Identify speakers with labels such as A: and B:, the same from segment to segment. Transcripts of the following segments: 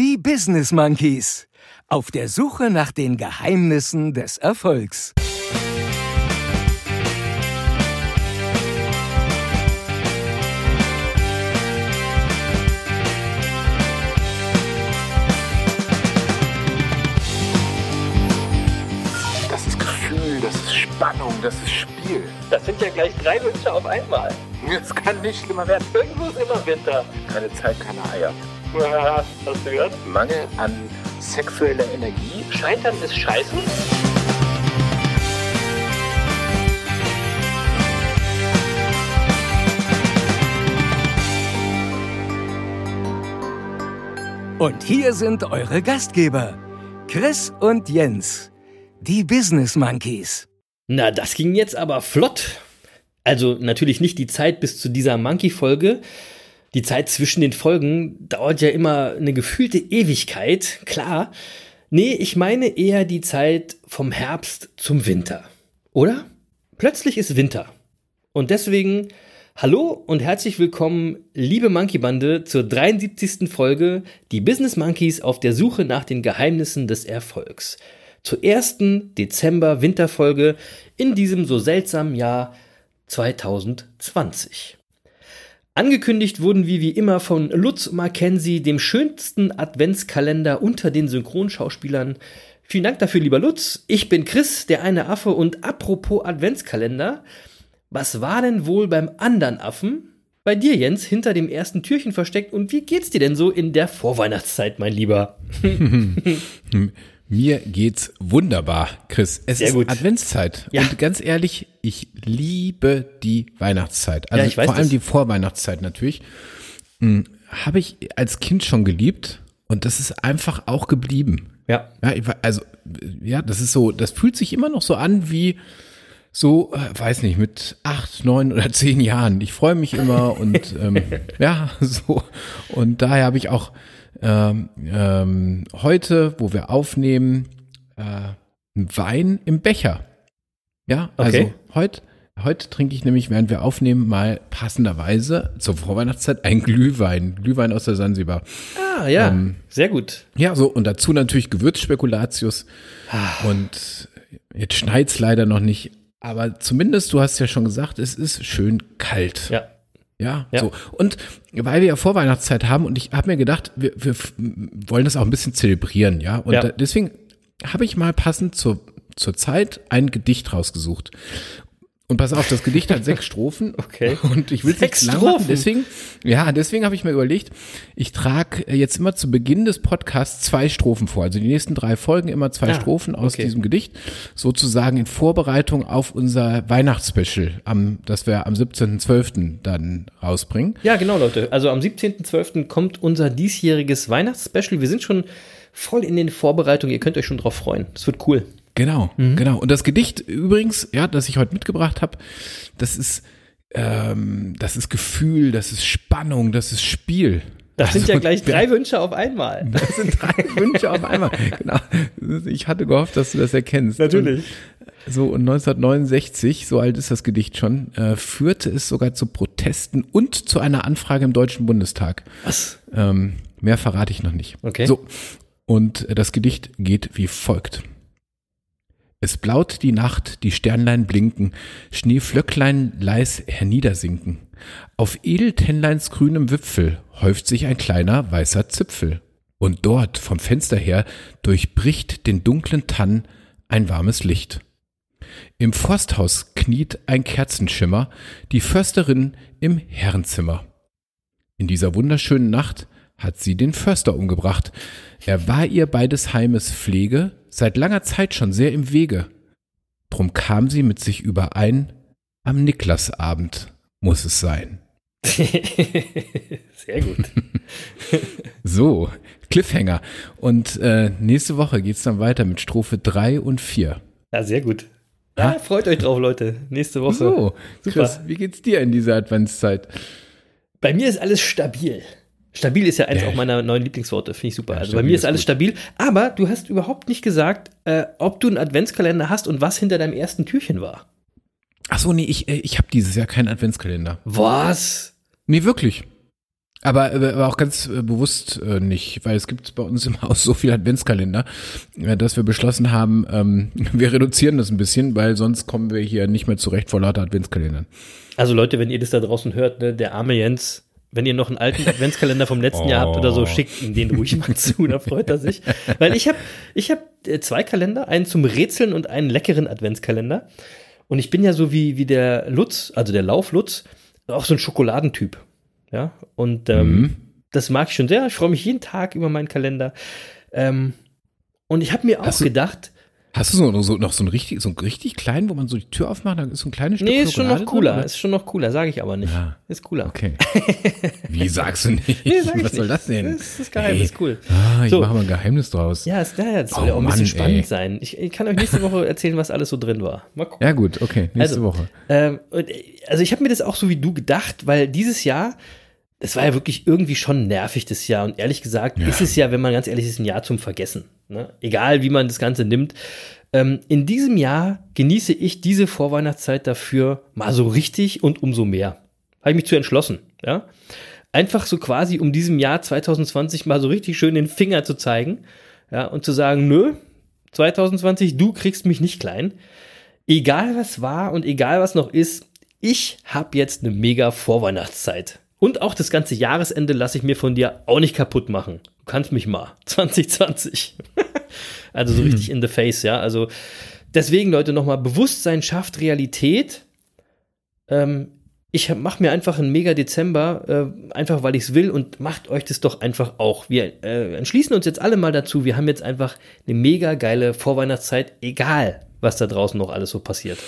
A: Die Business Monkeys. Auf der Suche nach den Geheimnissen des Erfolgs.
B: Das ist Gefühl, das ist Spannung, das ist Spiel.
C: Das sind ja gleich drei Wünsche auf einmal.
B: Es kann nicht schlimmer werden.
C: Irgendwo ist immer Winter.
B: Keine Zeit, keine Eier.
C: Ja, Hast du gehört?
B: Mangel an sexueller Energie.
C: Scheitern ist scheiße.
A: Und hier sind eure Gastgeber, Chris und Jens. Die Business Monkeys.
C: Na, das ging jetzt aber flott. Also natürlich nicht die Zeit bis zu dieser Monkey-Folge. Die Zeit zwischen den Folgen dauert ja immer eine gefühlte Ewigkeit, klar. Nee, ich meine eher die Zeit vom Herbst zum Winter. Oder? Plötzlich ist Winter. Und deswegen hallo und herzlich willkommen, liebe Monkey-Bande, zur 73. Folge Die Business Monkeys auf der Suche nach den Geheimnissen des Erfolgs. Zur ersten Dezember-Winterfolge in diesem so seltsamen Jahr 2020. Angekündigt wurden wir wie immer von Lutz Mackenzie, dem schönsten Adventskalender unter den Synchronschauspielern. Vielen Dank dafür, lieber Lutz. Ich bin Chris, der eine Affe und apropos Adventskalender. Was war denn wohl beim anderen Affen? Bei dir, Jens, hinter dem ersten Türchen versteckt. Und wie geht's dir denn so in der Vorweihnachtszeit, mein Lieber?
D: Mir geht's wunderbar, Chris. Es
C: Sehr
D: ist
C: gut.
D: Adventszeit.
C: Ja.
D: Und ganz ehrlich, ich liebe die Weihnachtszeit. Also
C: Ja,
D: vor allem
C: das.
D: die Vorweihnachtszeit natürlich. Hm, Habe ich als Kind schon geliebt und das ist einfach auch geblieben.
C: Ja.
D: Ja, ich, also, ja, das ist so, das fühlt sich immer noch so an wie so, äh, weiß nicht, mit acht, neun oder zehn Jahren. Ich freue mich immer und ähm, ja, so. Und daher habe ich auch ähm, ähm, heute, wo wir aufnehmen, äh, Wein im Becher. Ja, also
C: Okay.
D: heute, heute trinke ich nämlich, während wir aufnehmen, mal passenderweise zur Vorweihnachtszeit einen Glühwein. Glühwein aus der Sansibar.
C: Ah, ja.
D: Ähm,
C: Sehr gut.
D: Ja, so, und dazu natürlich Gewürzspekulatius.
C: Ah.
D: Und jetzt schneit's leider noch nicht. Aber zumindest, du hast ja schon gesagt, es ist schön kalt.
C: Ja.
D: Ja,
C: Ja.
D: so. Und weil wir ja Vorweihnachtszeit haben und ich habe mir gedacht, wir, wir wollen das auch ein bisschen zelebrieren, ja. Und
C: Ja.
D: da, deswegen habe ich mal passend zur, zur Zeit ein Gedicht rausgesucht. Und pass auf, das Gedicht hat sechs Strophen.
C: Okay.
D: Und ich will es nicht
C: Sechs
D: lang machen.
C: Strophen?
D: Deswegen, ja, deswegen habe ich mir überlegt, ich trage jetzt immer zu Beginn des Podcasts zwei Strophen vor. Also die nächsten drei Folgen immer zwei
C: Ah,
D: Strophen aus
C: okay.
D: diesem Gedicht. Sozusagen in Vorbereitung auf unser Weihnachtsspecial, am, das wir am 17.12. dann rausbringen.
C: Ja, genau, Leute. Also am 17.12. kommt unser diesjähriges Weihnachtsspecial. Wir sind schon voll in den Vorbereitungen. Ihr könnt euch schon drauf freuen. Es wird cool.
D: Genau,
C: Mhm.
D: genau. Und das Gedicht übrigens, ja, das ich heute mitgebracht habe, das ist, ähm, das ist Gefühl, das ist Spannung, das ist Spiel.
C: Das sind
D: Also,
C: ja gleich drei Wünsche auf einmal.
D: Das sind drei Wünsche auf einmal. Genau. Ich hatte gehofft, dass du das erkennst.
C: Natürlich.
D: Und so, und 1969, so alt ist das Gedicht schon, äh, führte es sogar zu Protesten und zu einer Anfrage im Deutschen Bundestag.
C: Was?
D: Ähm, mehr verrate ich noch nicht.
C: Okay.
D: So. Und das Gedicht geht wie folgt. Es blaut die Nacht, die Sternlein blinken, Schneeflöcklein leis herniedersinken. Auf Edeltennleins grünem Wipfel häuft sich ein kleiner weißer Zipfel. Und dort vom Fenster her durchbricht den dunklen Tann ein warmes Licht. Im Forsthaus kniet ein Kerzenschimmer, die Försterin im Herrenzimmer. In dieser wunderschönen Nacht hat sie den Förster umgebracht. Er war ihr bei des Heimes Pflege seit langer Zeit schon sehr im Wege. Drum kam sie mit sich überein, am Niklasabend muss es sein.
C: Sehr gut.
D: So, Cliffhanger. Und äh, nächste Woche geht's dann weiter mit Strophe 3 und 4.
C: Ja, sehr gut. Ja, freut euch drauf, Leute. Nächste Woche.
D: So,
C: Super.
D: Chris, wie geht's dir in dieser Adventszeit?
C: Bei mir ist alles stabil. Stabil ist ja eins
D: Ja.
C: auch meiner neuen Lieblingsworte, finde ich super.
D: Ja,
C: also bei mir ist
D: ist
C: alles
D: gut.
C: stabil, aber du hast überhaupt nicht gesagt, äh, ob du einen Adventskalender hast und was hinter deinem ersten Türchen war.
D: Ach so, nee, ich, äh, ich habe dieses Jahr keinen Adventskalender.
C: Was?
D: Nee, wirklich. Aber, aber auch ganz äh, bewusst äh, nicht, weil es gibt bei uns im Haus so viel Adventskalender, äh, dass wir beschlossen haben, ähm, wir reduzieren das ein bisschen, weil sonst kommen wir hier nicht mehr zurecht vor lauter Adventskalendern.
C: Also Leute, wenn ihr das da draußen hört, ne, der arme Jens, wenn ihr noch einen alten Adventskalender vom letzten Jahr habt oder so, schickt ihm den ruhig mal zu, da freut er sich. Weil ich habe ich hab äh, zwei Kalender, einen zum Rätseln und einen leckeren Adventskalender. Und ich bin ja so wie, wie der Lutz, also der Lauflutz, auch so ein Schokoladentyp. Ja, und ähm,
D: Mhm.
C: das mag ich schon sehr. Ich freue mich jeden Tag über meinen Kalender. Ähm, und ich habe mir auch
D: Hast du-
C: gedacht,
D: Hast du so, so, noch so einen richtig, so richtig kleinen, wo man so die Tür aufmacht, da ist so ein kleines Stück
C: nee, ist schon noch
D: drin,
C: cooler,
D: oder?
C: ist schon noch cooler, sage ich aber nicht.
D: Ja.
C: Ist cooler.
D: Okay. Wie sagst du nicht?
C: Nee, sag ich
D: Was soll
C: nicht.
D: das denn?
C: Das ist geheim,
D: Ey.
C: ist cool.
D: Ah, ich
C: So.
D: mache mal ein Geheimnis draus.
C: Ja, es, ja, es soll
D: Oh
C: ja auch ein bisschen
D: Mann,
C: spannend
D: ey.
C: sein. Ich, ich kann euch nächste Woche erzählen, was alles so drin war. Mal gucken.
D: Ja, gut, okay, nächste
C: Also,
D: Woche.
C: Ähm, äh, also ich habe mir das auch so wie du gedacht, weil dieses Jahr, es war ja wirklich irgendwie schon nervig das Jahr. Und ehrlich gesagt
D: Ja.
C: ist es ja, wenn man ganz ehrlich ist, ein Jahr zum Vergessen. Ne? Egal wie man das Ganze nimmt. Ähm, in diesem Jahr genieße ich diese Vorweihnachtszeit dafür mal so richtig und umso mehr. Habe ich mich zu entschlossen. Ja? Einfach so quasi, um diesem Jahr 2020 mal so richtig schön den Finger zu zeigen. Ja, und zu sagen, nö, 2020, du kriegst mich nicht klein egal was war und egal was noch ist, ich habe jetzt eine mega Vorweihnachtszeit. Und auch das ganze Jahresende lasse ich mir von dir auch nicht kaputt machen. Du kannst mich mal. 2020. also so richtig in the face, ja. Also deswegen, Leute, nochmal, Bewusstsein schafft Realität. Ähm, ich mache mir einfach einen mega Dezember, äh, einfach weil ich es will und macht euch das doch einfach auch. Wir äh, entschließen uns jetzt alle mal dazu. Wir haben jetzt einfach eine mega geile Vorweihnachtszeit, egal was da draußen noch alles so passiert.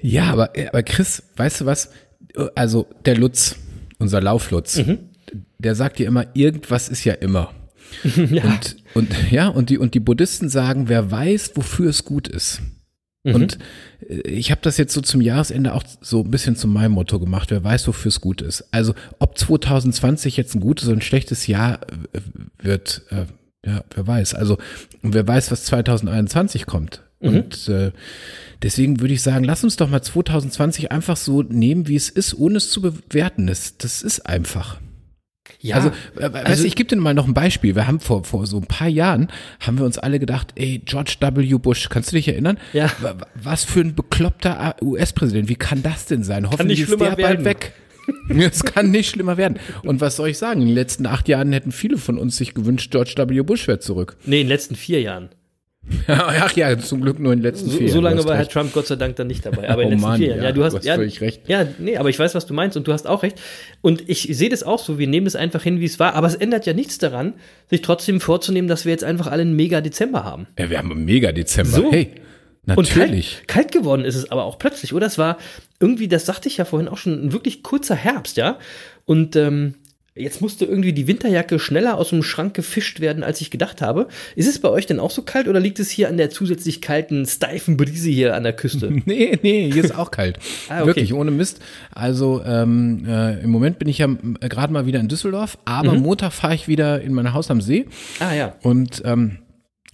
D: Ja, aber, aber Chris, weißt du was? Also der Lutz, unser Lauflutz,
C: Mhm.
D: der sagt dir immer, irgendwas ist ja immer. Und, und ja, und die, und die Buddhisten sagen, wer weiß, wofür es gut ist.
C: Mhm.
D: Und äh, ich habe das jetzt so zum Jahresende auch so ein bisschen zu meinem Motto gemacht, wer weiß, wofür es gut ist. Also ob 2020 jetzt ein gutes oder ein schlechtes Jahr äh, wird, äh, ja, wer weiß. Also und wer weiß, was 2021 kommt.
C: Mhm.
D: Und äh, deswegen würde ich sagen, lass uns doch mal 2020 einfach so nehmen, wie es ist, ohne es zu bewerten. Das, das ist einfach.
C: Ja,
D: Also, äh, weißt ich gebe dir mal noch ein Beispiel. Wir haben vor, vor so ein paar Jahren, haben wir uns alle gedacht, ey, George W. Bush, kannst du dich erinnern?
C: Ja.
D: Wa- wa- Was für ein bekloppter US-Präsident. Wie kann das denn sein? Hoffentlich ist der
C: werden.
D: bald weg. Es kann nicht schlimmer werden. Und was soll ich sagen? In den letzten acht Jahren hätten viele von uns sich gewünscht, George W. Bush wäre zurück.
C: nee, in den letzten vier Jahren.
D: Ach ja, zum Glück nur in den letzten
C: So,
D: vier
C: so
D: Jahren.
C: lange
D: Du hast
C: war Herr
D: recht.
C: Trump Gott sei Dank dann nicht dabei. Aber in
D: Oh
C: den letzten
D: Mann,
C: vier Jahren.
D: ja,
C: du hast,
D: du hast
C: ja,
D: völlig recht.
C: Ja, nee, aber ich weiß, was du meinst und du hast auch recht. Und ich sehe das auch so. Wir nehmen es einfach hin, wie es war. Aber es ändert ja nichts daran, sich trotzdem vorzunehmen, dass wir jetzt einfach alle einen mega Dezember haben.
D: Ja, wir haben einen mega Dezember.
C: So.
D: Hey,
C: Und
D: natürlich.
C: kalt, kalt geworden ist es aber auch plötzlich, oder? Es war irgendwie, das sagte ich ja vorhin auch schon, ein wirklich kurzer Herbst, ja. Und ähm, jetzt musste irgendwie die Winterjacke schneller aus dem Schrank gefischt werden, als ich gedacht habe. Ist es bei euch denn auch so kalt oder liegt es hier an der zusätzlich kalten, steifen Brise hier an der Küste?
D: Nee, nee, hier ist auch kalt.
C: Ah, okay.
D: Wirklich, ohne Mist. Also ähm, äh, im Moment bin ich ja gerade mal wieder in Düsseldorf, aber
C: Mhm.
D: Montag fahre ich wieder in mein Haus am See.
C: ah ja.
D: Und ähm,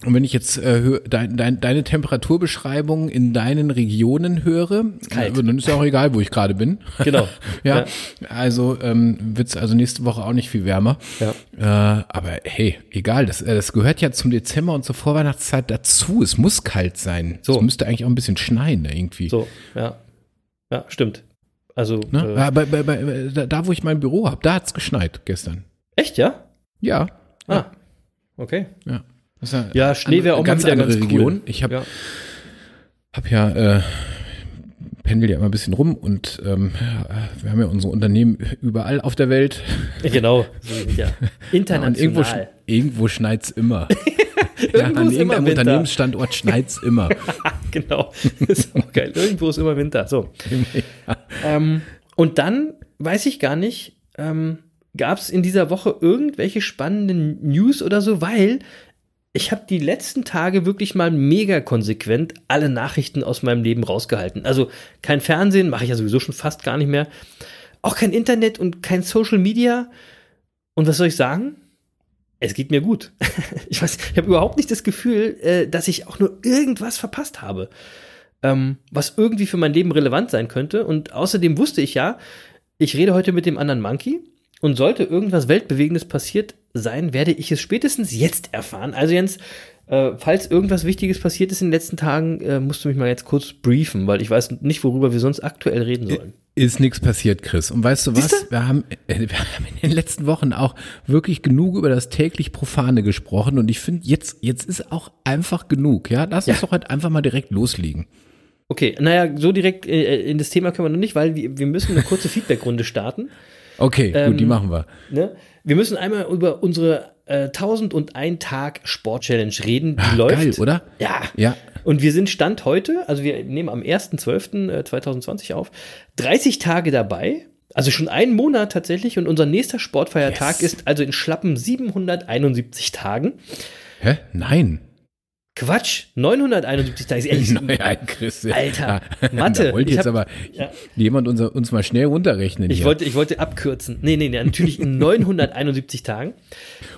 D: und wenn ich jetzt äh, dein, dein, deine Temperaturbeschreibung in deinen Regionen höre,
C: Kalt.
D: äh, dann ist ja auch egal, wo ich gerade bin.
C: Genau.
D: ja,
C: Ja.
D: also ähm, wird's also nächste Woche auch nicht viel wärmer.
C: Ja.
D: Äh, aber hey, egal, das, äh, das gehört ja zum Dezember und zur Vorweihnachtszeit dazu. Es muss kalt sein.
C: So.
D: Es müsste eigentlich auch ein bisschen schneien irgendwie.
C: So, ja. Ja, stimmt. Also,
D: Ne?
C: äh,
D: Ja, bei, bei, bei, da, wo ich mein Büro habe, da hat's geschneit gestern.
C: echt, ja?
D: Ja.
C: Ah, okay.
D: Ja. Ist
C: Ja, Schnee wäre auch mal
D: ganz
C: wieder
D: andere
C: ganz cool.
D: Region. Ich habe
C: Ja.
D: hab ja äh, pendel ja immer ein bisschen rum und ähm, ja, wir haben ja unsere Unternehmen überall auf der Welt.
C: Genau. Ja.
D: Und irgendwo, sch
C: International.
D: irgendwo schneit's immer. ja, an irgendeinem. Unternehmensstandort schneit's immer.
C: genau. Das ist auch geil. Irgendwo ist immer Winter. So. Ähm, und dann weiß ich gar nicht, ähm, gab es in dieser Woche irgendwelche spannenden News oder so, weil ich habe die letzten Tage wirklich mal mega konsequent alle Nachrichten aus meinem Leben rausgehalten. Also kein Fernsehen, mache ich ja sowieso schon fast gar nicht mehr. Auch kein Internet und kein Social Media. Und was soll ich sagen? Es geht mir gut. Ich weiß, ich habe überhaupt nicht das Gefühl, äh, dass ich auch nur irgendwas verpasst habe ähm, was irgendwie für mein Leben relevant sein könnte. Und außerdem wusste ich ja, ich rede heute mit dem anderen Monkey Und sollte irgendwas Weltbewegendes passiert sein, werde ich es spätestens jetzt erfahren. Also Jens, äh, falls irgendwas Wichtiges passiert ist in den letzten Tagen, äh, musst du mich mal jetzt kurz briefen, weil ich weiß nicht, worüber wir sonst aktuell reden sollen.
D: Ist nichts passiert, Chris. Und weißt du was?
C: Siehste?
D: Wir haben, äh, wir haben in den letzten Wochen auch wirklich genug über das täglich Profane gesprochen. Und ich finde, jetzt, jetzt ist auch einfach genug. Ja, lass uns
C: Ja.
D: doch halt einfach mal direkt loslegen.
C: Okay, naja, so direkt äh, in das Thema können wir noch nicht, weil wir, wir müssen eine kurze Feedbackrunde starten.
D: Okay,
C: Ähm,
D: gut, die machen wir.
C: Ne? Wir müssen einmal über unsere äh, 1001 Tag Sport Challenge reden, die
D: Ah,
C: läuft.
D: geil, oder?
C: Ja.
D: Ja.
C: Und wir sind Stand heute, also wir nehmen am 1.12.2020 auf, 30 Tage dabei. Also schon einen Monat tatsächlich und unser nächster Sportfeiertag
D: Yes.
C: ist also in schlappen 771 Tagen.
D: Hä? Nein.
C: Quatsch, 971 Tage. Ist ehrlich,
D: Naja, Chris.
C: Alter, Mathe.
D: Da wollte jetzt
C: hab-
D: aber
C: ja.
D: jemand unser, uns mal schnell runterrechnen
C: Ich
D: hier.
C: wollte, ich wollte abkürzen. Nee, nee, nee, natürlich in 971 Tagen.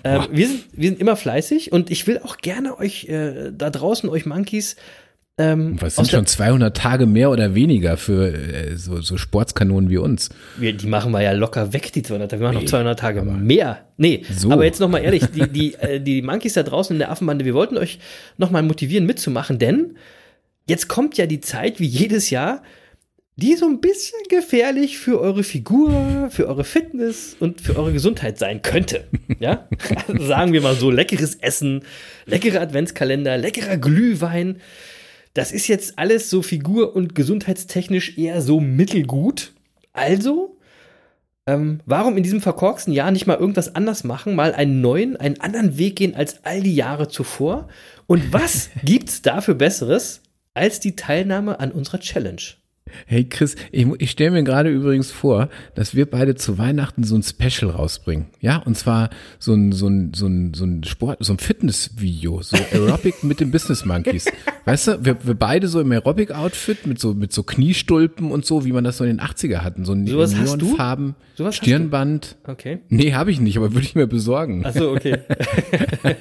C: Ähm, wir, sind, wir sind immer fleißig und ich will auch gerne euch äh, da draußen, euch Monkeys, ähm,
D: Was sind schon 200 Tage mehr oder weniger für äh, so, so Sportskanonen wie uns?
C: wir, die machen wir ja locker weg, die 200 Tage. Wir machen noch 200 Tage mehr. Nee,
D: So.
C: aber jetzt nochmal ehrlich, die, die, äh, die Monkeys da draußen in der Affenbande, wir wollten euch nochmal motivieren mitzumachen, denn jetzt kommt ja die Zeit, wie jedes Jahr, die so ein bisschen gefährlich für eure Figur, für eure Fitness und für eure Gesundheit sein könnte. Ja? Also sagen wir mal so, leckeres Essen, leckerer Adventskalender, leckerer Glühwein. Das ist jetzt alles so figur- und gesundheitstechnisch eher so mittelgut. Also, ähm, warum in diesem verkorksten Jahr nicht mal irgendwas anders machen, mal einen neuen, einen anderen Weg gehen als all die Jahre zuvor? Und was gibt's dafür Besseres als die Teilnahme an unserer Challenge?
D: Hey Chris, ich, ich stelle mir gerade übrigens vor, dass wir beide zu Weihnachten so ein Special rausbringen. Ja, und zwar so ein, so ein, so ein, so ein Sport, so ein Fitnessvideo, so Aerobic mit den Business Monkeys. Weißt du, wir, wir beide so im Aerobic-Outfit mit so, mit so Kniestulpen und so, wie man das so in den 80er hatten. So ein
C: du?
D: Neonfarben,
C: du?
D: Stirnband.
C: Okay.
D: Nee, habe ich nicht, aber würde ich mir besorgen.
C: Achso, okay.
D: Will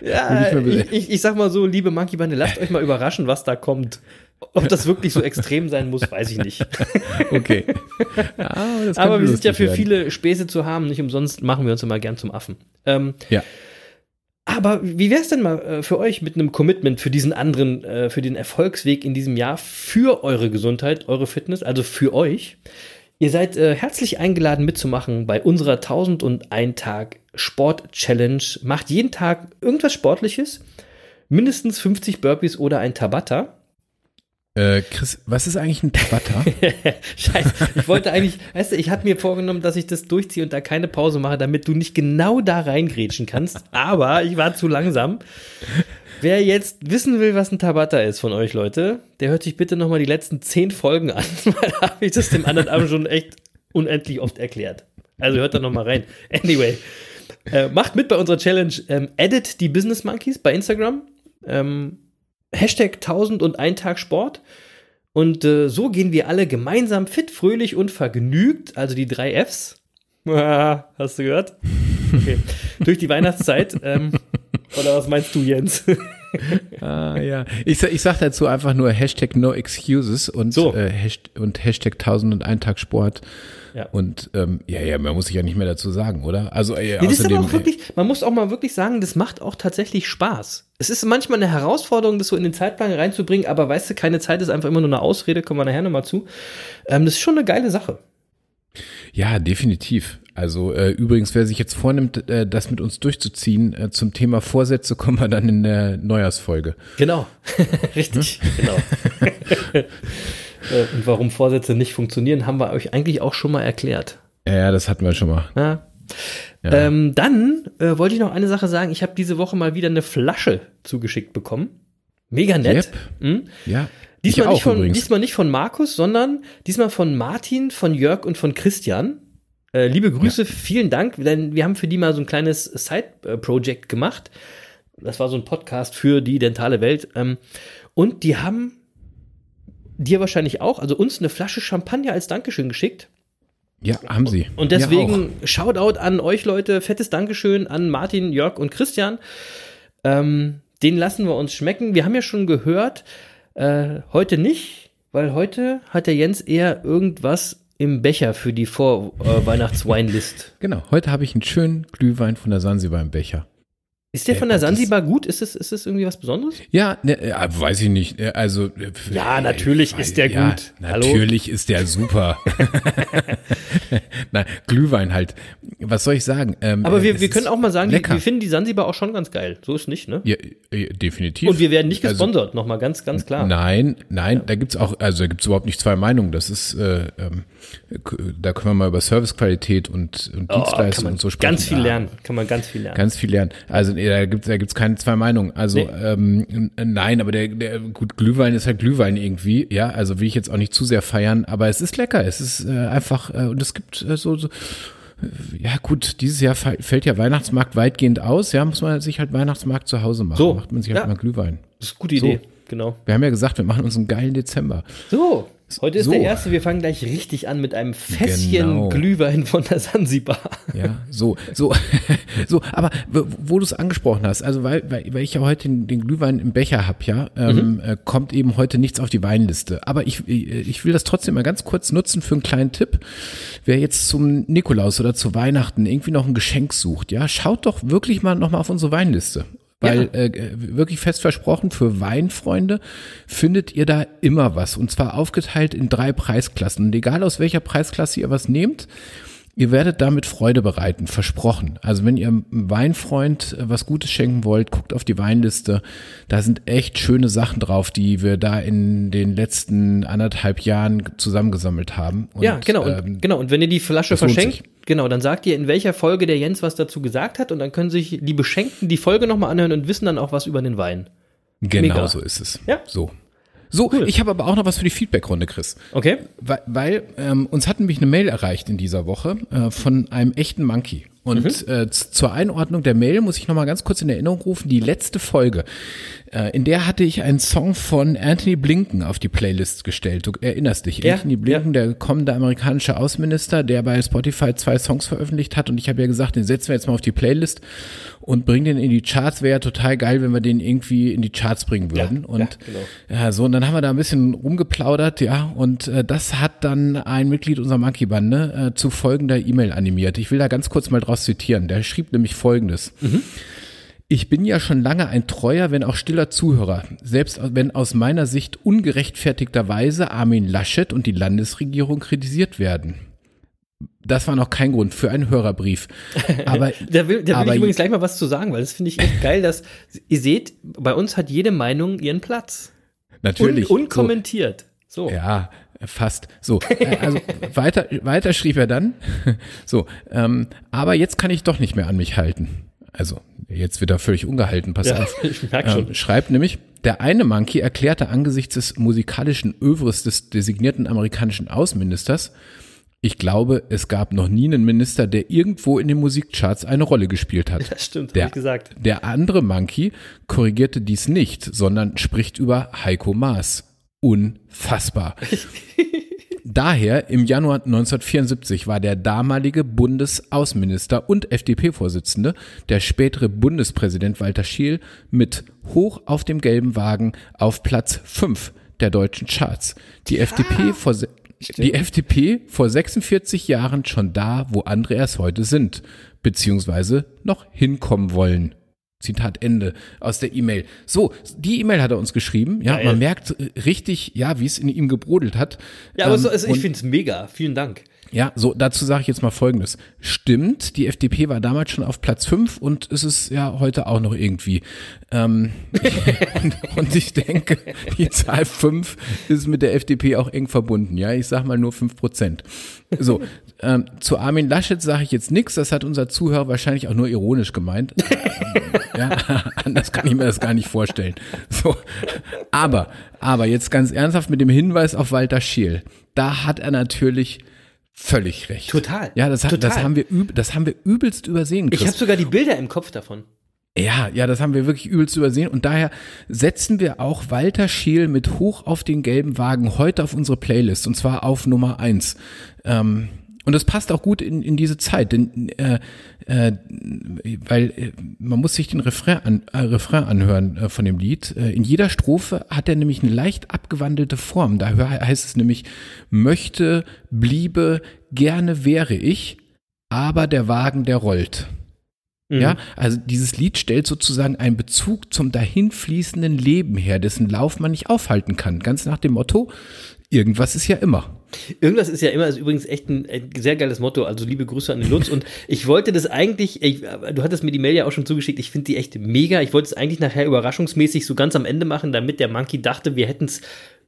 C: ja,
D: ich,
C: ich, ich sag mal so, liebe Monkey Bande, lasst euch mal überraschen, was da kommt. Ob das wirklich so extrem sein muss, weiß ich nicht.
D: Okay. Das
C: Aber wir sind ja für
D: werden.
C: viele Späße zu haben. Nicht umsonst machen wir uns immer gern zum Affen. Ähm,
D: Ja.
C: aber wie wäre es denn mal äh, für euch mit einem Commitment für diesen anderen, äh, für den Erfolgsweg in diesem Jahr, für eure Gesundheit, eure Fitness, also für euch? Ihr seid äh, herzlich eingeladen mitzumachen bei unserer 1001 Tag Sport Challenge. Macht jeden Tag irgendwas Sportliches, mindestens 50 Burpees oder ein Tabata.
D: Äh, Chris, was ist eigentlich ein Tabata?
C: Scheiße, ich wollte eigentlich, weißt du, ich hatte mir vorgenommen, dass ich das durchziehe und da keine Pause mache, damit du nicht genau da reingrätschen kannst. Aber ich war zu langsam. Wer jetzt wissen will, was ein Tabata ist von euch, Leute, der hört sich bitte nochmal die letzten zehn Folgen an, weil da habe ich das dem anderen Abend schon echt unendlich oft erklärt. Also hört da nochmal rein. Anyway, äh, macht mit bei unserer Challenge. Ähm, edit die Business Monkeys bei Instagram. Ähm, Hashtag 1001 Tag Sport. Und äh, so gehen wir alle gemeinsam fit, fröhlich und vergnügt, also die drei Fs. Ah, hast du gehört? Okay. Durch die Weihnachtszeit. Ähm, oder was meinst du, Jens?
D: Ah, ja. Ich, ich sag dazu einfach nur Hashtag No Excuses und,
C: So.
D: äh, Hasht und Hashtag 1001 Tag Sport.
C: Ja.
D: Und ähm, ja, ja, man muss sich ja nicht mehr dazu sagen, oder? Also äh,
C: Nee, das ist aber
D: außerdem,
C: auch wirklich, man muss auch mal wirklich sagen, das macht auch tatsächlich Spaß. Es ist manchmal eine Herausforderung, das so in den Zeitplan reinzubringen, aber weißt du, keine Zeit ist einfach immer nur eine Ausrede, kommen wir nachher nochmal zu. Ähm, das ist schon eine geile Sache.
D: ja, definitiv. Also äh, übrigens, wer sich jetzt vornimmt, äh, das mit uns durchzuziehen, äh, zum Thema Vorsätze kommen wir dann in der Neujahrsfolge.
C: Genau. Richtig, genau. Äh, Und warum Vorsätze nicht funktionieren, haben wir euch eigentlich auch schon mal erklärt.
D: Ja, ja, das hatten wir schon mal.
C: Ja.
D: Ja.
C: Ähm, dann äh, wollte ich noch eine Sache sagen. Ich habe diese Woche mal wieder eine Flasche zugeschickt bekommen. Mega nett. Hm?
D: Ja.
C: Diesmal,
D: ich
C: nicht von, diesmal nicht von Markus, sondern diesmal von Martin, von Jörg und von Christian. Äh, liebe Grüße, vielen Dank, denn wir haben für die mal so ein kleines Side-Project gemacht. Das war so ein Podcast für die dentale Welt. Ähm, und die haben dir wahrscheinlich auch, also uns eine Flasche Champagner als Dankeschön geschickt.
D: ja, haben sie.
C: Und deswegen. Shoutout an euch Leute, fettes Dankeschön an Martin, Jörg und Christian. Ähm, den lassen wir uns schmecken. Wir haben ja schon gehört, äh, heute nicht, weil heute hat der Jens eher irgendwas im Becher für die Vor-Weihnachts-Winelist.
D: Genau, heute habe ich einen schönen Glühwein von der Sansibar im Becher.
C: Ist der von der Sansibar gut? Ist das, ist irgendwie was Besonderes?
D: Ja, ne, ja, weiß ich nicht. äh, Also äh,
C: Ja, natürlich
D: weiß-
C: ist der
D: ja,
C: gut. Hallo?
D: Natürlich ist der super. Nein, Glühwein halt. Was soll ich sagen? Ähm,
C: Aber
D: äh,
C: wir,
D: es
C: wir können auch mal sagen, die, wir finden die Sansibar auch schon ganz geil. So ist nicht, ne?
D: ja, äh, definitiv.
C: Und wir werden nicht
D: Also-
C: gesponsert, nochmal ganz, ganz klar.
D: Nein, nein, da gibt's auch, also da gibt's überhaupt nicht zwei Meinungen. Das ist, äh, ähm, da können wir mal über Servicequalität und, und
C: Oh,
D: Dienstleistung und so sprechen.
C: ganz viel
D: Ah,
C: lernen. Kann man ganz viel lernen.
D: Ganz viel lernen. Also nee, da gibt's da gibt's keine zwei Meinungen. Also
C: Nee.
D: ähm, nein, aber der, der gut Glühwein ist halt Glühwein irgendwie. Ja, also will ich jetzt auch nicht zu sehr feiern, aber es ist lecker. Es ist äh, einfach äh, und es gibt äh, so, so äh, ja gut, dieses Jahr fällt ja Weihnachtsmarkt weitgehend aus. Ja, muss man sich halt Weihnachtsmarkt zu Hause machen.
C: So,
D: macht man sich halt
C: ja.
D: mal Glühwein.
C: Das ist eine gute Idee. Genau.
D: Wir haben ja gesagt, wir machen uns einen geilen Dezember.
C: So, heute ist
D: So.
C: der erste. Wir fangen gleich richtig an mit einem Fässchen
D: Genau.
C: Glühwein von der Sansibar.
D: Ja, so, so, so, aber wo, du es angesprochen hast, also weil, weil, weil ich ja heute den, den Glühwein im Becher hab, ja, ähm, äh, kommt eben heute nichts auf die Weinliste. Aber ich, ich will das trotzdem mal ganz kurz nutzen für einen kleinen Tipp. Wer jetzt zum Nikolaus oder zu Weihnachten irgendwie noch ein Geschenk sucht, ja, schaut doch wirklich mal nochmal auf unsere Weinliste. Weil äh, wirklich fest versprochen, für Weinfreunde findet ihr da immer was. Und zwar aufgeteilt in drei Preisklassen. Und egal aus welcher Preisklasse ihr was nehmt, Ihr werdet damit Freude bereiten, versprochen. Also wenn ihr einem Weinfreund äh, was Gutes schenken wollt, guckt auf die Weinliste. Da sind echt schöne Sachen drauf, die wir da in den letzten anderthalb Jahren zusammengesammelt haben. Und,
C: ja, genau. Und,
D: ähm,
C: genau. Und wenn ihr die Flasche verschenkt, genau, dann sagt ihr, in welcher Folge der Jens was dazu gesagt hat und dann können sich die Beschenkten die Folge nochmal anhören und wissen dann auch was über den Wein.
D: Genau
C: mega.
D: so ist es.
C: Ja.
D: So. So, ich habe aber auch noch was für die Feedbackrunde, Chris.
C: Okay?
D: Weil, weil ähm, uns hat nämlich eine Mail erreicht in dieser Woche äh, von einem echten Monkey. Und äh, z- zur Einordnung der Mail muss ich noch mal ganz kurz in Erinnerung rufen, die letzte Folge, äh, in der hatte ich einen Song von Anthony Blinken auf die Playlist gestellt. Du erinnerst dich,
C: Ja,
D: Anthony Blinken, der kommende amerikanische Außenminister, der bei Spotify zwei Songs veröffentlicht hat und ich habe ja gesagt, den setzen wir jetzt mal auf die Playlist und bringen den in die Charts. Wäre ja total geil, wenn wir den irgendwie in die Charts bringen würden.
C: Ja,
D: und
C: ja, genau.
D: ja, so, und dann haben wir da ein bisschen rumgeplaudert, ja, und äh, das hat dann ein Mitglied unserer Monkey-Bande äh, zu folgender E-Mail animiert. Ich will da ganz kurz mal draus zitieren. Der schrieb nämlich folgendes. Ich bin ja schon lange ein treuer, wenn auch stiller Zuhörer, selbst wenn aus meiner Sicht ungerechtfertigterweise Armin Laschet und die Landesregierung kritisiert werden. Das war noch kein Grund für einen Hörerbrief. Aber,
C: Da will, da will
D: aber
C: ich übrigens gleich mal was zu sagen, weil das finde ich echt geil, dass ihr seht, bei uns hat jede Meinung ihren Platz.
D: natürlich.
C: Un, unkommentiert. So.
D: Ja, fast. So, äh, also weiter, weiter schrieb er dann. So, ähm, aber jetzt kann ich doch nicht mehr an mich halten. Also, jetzt wird er völlig ungehalten, pass
C: Ja,
D: auf.
C: ich merk schon.
D: Ähm, schreibt nämlich, der eine Monkey erklärte angesichts des musikalischen Övres des designierten amerikanischen Außenministers, ich glaube, es gab noch nie einen Minister, der irgendwo in den Musikcharts eine Rolle gespielt hat.
C: Das stimmt,
D: der,
C: ich gesagt.
D: Der andere Monkey korrigierte dies nicht, sondern spricht über Heiko Maas. Unfassbar. Daher im Januar 1974 war der damalige Bundesaußenminister und FDP-Vorsitzende, der spätere Bundespräsident Walter Scheel, mit hoch auf dem gelben Wagen auf Platz 5 der deutschen Charts. Die FDP vor die FDP vor 46 Jahren schon da, wo andere erst heute sind, beziehungsweise noch hinkommen wollen. Zitat Ende aus der E-Mail. So, die E-Mail hat er uns geschrieben. Ja,
C: Geil.
D: man merkt äh, richtig, ja, wie es in ihm gebrodelt hat.
C: Ja, aber
D: Ähm,
C: so, also ich finde es mega. Vielen Dank.
D: ja, so dazu sage ich jetzt mal Folgendes. Stimmt, die FDP war damals schon auf Platz 5 und ist es ja heute auch noch irgendwie. Ähm, und, und ich denke, die Zahl 5 ist mit der FDP auch eng verbunden. Ja, ich sag mal nur 5 Prozent. So, ähm, zu Armin Laschet sage ich jetzt nichts. Das hat unser Zuhörer wahrscheinlich auch nur ironisch gemeint. Ja, anders kann ich mir das gar nicht vorstellen. So, aber, aber jetzt ganz ernsthaft mit dem Hinweis auf Walter Scheel. Da hat er natürlich völlig recht.
C: Total.
D: Ja, das, hat, das
C: Total.
D: haben wir das haben wir übelst übersehen.
C: Ich
D: Chris.
C: habe sogar die Bilder im Kopf davon.
D: Ja, ja, das haben wir wirklich übelst übersehen und daher setzen wir auch Walter Scheel mit hoch auf den gelben Wagen heute auf unsere Playlist und zwar auf Nummer eins. Ähm, Und das passt auch gut in, in diese Zeit, denn äh, äh, weil äh, man muss sich den Refrain, an, äh, Refrain anhören äh, von dem Lied. Äh, in jeder Strophe hat er nämlich eine leicht abgewandelte Form. Da heißt es nämlich, möchte, bliebe, gerne wäre ich, aber der Wagen, der rollt. Mhm. Ja, also dieses Lied stellt sozusagen einen Bezug zum dahinfließenden Leben her, dessen Lauf man nicht aufhalten kann. Ganz nach dem Motto, irgendwas ist ja immer.
C: Irgendwas ist ja immer, ist übrigens echt ein, ein, sehr geiles Motto. Also liebe Grüße an den Lutz. Und ich wollte das eigentlich, ich, du hattest mir die Mail ja auch schon zugeschickt, ich finde die echt mega. Ich wollte es eigentlich nachher überraschungsmäßig so ganz am Ende machen, damit der Monkey dachte, wir hätten es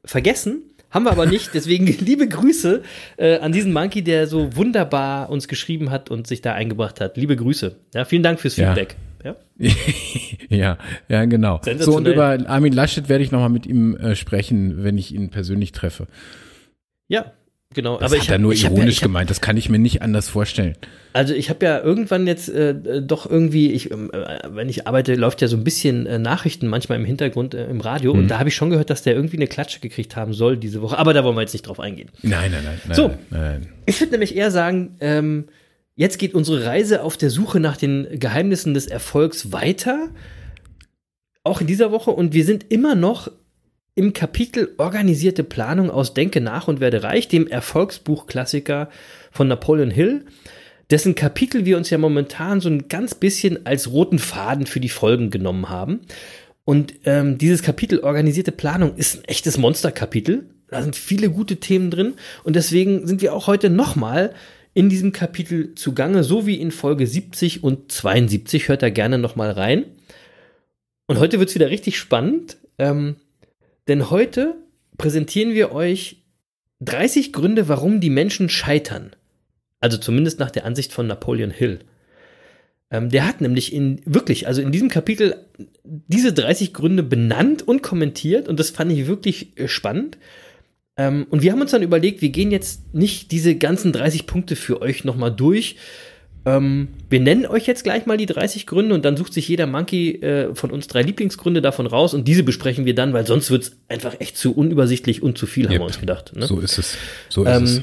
C: vergessen. Haben wir aber nicht. Deswegen liebe Grüße äh, an diesen Monkey, der so wunderbar uns geschrieben hat und sich da eingebracht hat. Liebe Grüße. Ja, vielen Dank fürs Feedback.
D: Ja, ja, ja, ja genau. So, und über Armin Laschet werde ich nochmal mit ihm äh, sprechen, wenn ich ihn persönlich treffe.
C: Ja, genau.
D: Das aber hat ich er nur ironisch ja, gemeint. Das kann ich mir nicht anders vorstellen.
C: Also ich habe ja irgendwann jetzt äh, doch irgendwie, ich, ähm, äh, wenn ich arbeite, läuft ja so ein bisschen äh, Nachrichten manchmal im Hintergrund äh, im Radio mhm. und da habe ich schon gehört, dass der irgendwie eine Klatsche gekriegt haben soll diese Woche. Aber da wollen wir jetzt nicht drauf eingehen.
D: Nein, nein, nein. nein
C: so,
D: nein, nein.
C: ich würde nämlich eher sagen, ähm, jetzt geht unsere Reise auf der Suche nach den Geheimnissen des Erfolgs weiter. Auch in dieser Woche und wir sind immer noch im Kapitel Organisierte Planung aus Denke nach und werde reich, dem Erfolgsbuchklassiker von Napoleon Hill, dessen Kapitel wir uns ja momentan so ein ganz bisschen als roten Faden für die Folgen genommen haben. Und ähm, dieses Kapitel Organisierte Planung ist ein echtes Monsterkapitel. Da sind viele gute Themen drin und deswegen sind wir auch heute nochmal in diesem Kapitel zugange, so wie in Folge 70 und 72. Hört da gerne nochmal rein. Und heute wird es wieder richtig spannend. Ähm, denn heute präsentieren wir euch 30 Gründe, warum die Menschen scheitern. Also zumindest nach der Ansicht von Napoleon Hill. Ähm, der hat nämlich in wirklich, also in diesem Kapitel diese 30 Gründe benannt und kommentiert und das fand ich wirklich äh, spannend. Ähm, und wir haben uns dann überlegt, wir gehen jetzt nicht diese ganzen 30 Punkte für euch nochmal durch, ähm, wir nennen euch jetzt gleich mal die 30 Gründe und dann sucht sich jeder Monkey äh, von uns drei Lieblingsgründe davon raus und diese besprechen wir dann, weil sonst wird es einfach echt zu unübersichtlich und zu viel, yep. haben wir uns gedacht.
D: Ne? So ist es. So ist
C: ähm,
D: es.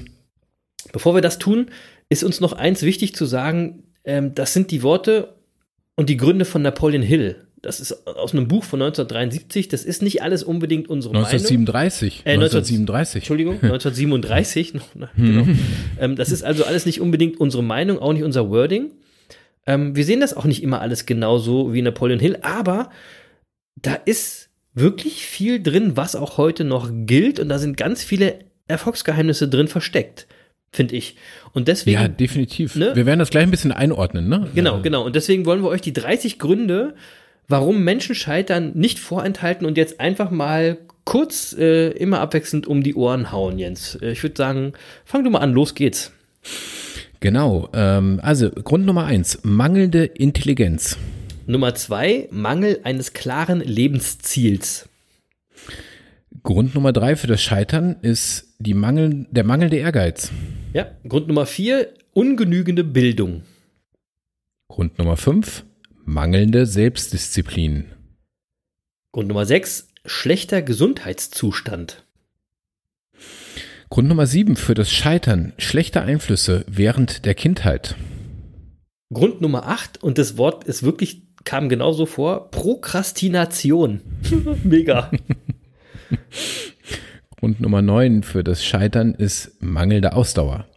C: Bevor wir das tun, ist uns noch eins wichtig zu sagen, ähm, das sind die Worte und die Gründe von Napoleon Hill das ist aus einem Buch von 1973. Das ist nicht alles unbedingt unsere
D: 1937.
C: Meinung. Äh, 1937. Entschuldigung, 1937. genau. ähm, das ist also alles nicht unbedingt unsere Meinung, auch nicht unser Wording. Ähm, wir sehen das auch nicht immer alles genauso wie Napoleon Hill, aber da ist wirklich viel drin, was auch heute noch gilt. Und da sind ganz viele Erfolgsgeheimnisse drin versteckt finde ich. Und deswegen.
D: Ja, definitiv. Ne? Wir werden das gleich ein bisschen einordnen, ne?
C: Genau, genau. Und deswegen wollen wir euch die 30 Gründe warum Menschen scheitern, nicht vorenthalten und jetzt einfach mal kurz äh, immer abwechselnd um die Ohren hauen, Jens. Äh, ich würde sagen, fang du mal an, los geht's.
D: Genau, ähm, also Grund Nummer eins, mangelnde Intelligenz.
C: Nummer zwei, Mangel eines klaren Lebensziels.
D: Grund Nummer drei für das Scheitern ist die Mangel, der mangelnde Ehrgeiz.
C: Ja, Grund Nummer vier, ungenügende Bildung.
D: Grund Nummer fünf, Mangelnde Selbstdisziplin.
C: Grund Nummer 6. Schlechter Gesundheitszustand.
D: Grund Nummer 7 für das Scheitern. Schlechte Einflüsse während der Kindheit.
C: Grund Nummer 8, und das Wort ist wirklich, kam genauso vor, Prokrastination. Mega.
D: Grund Nummer 9 für das Scheitern ist mangelnde Ausdauer.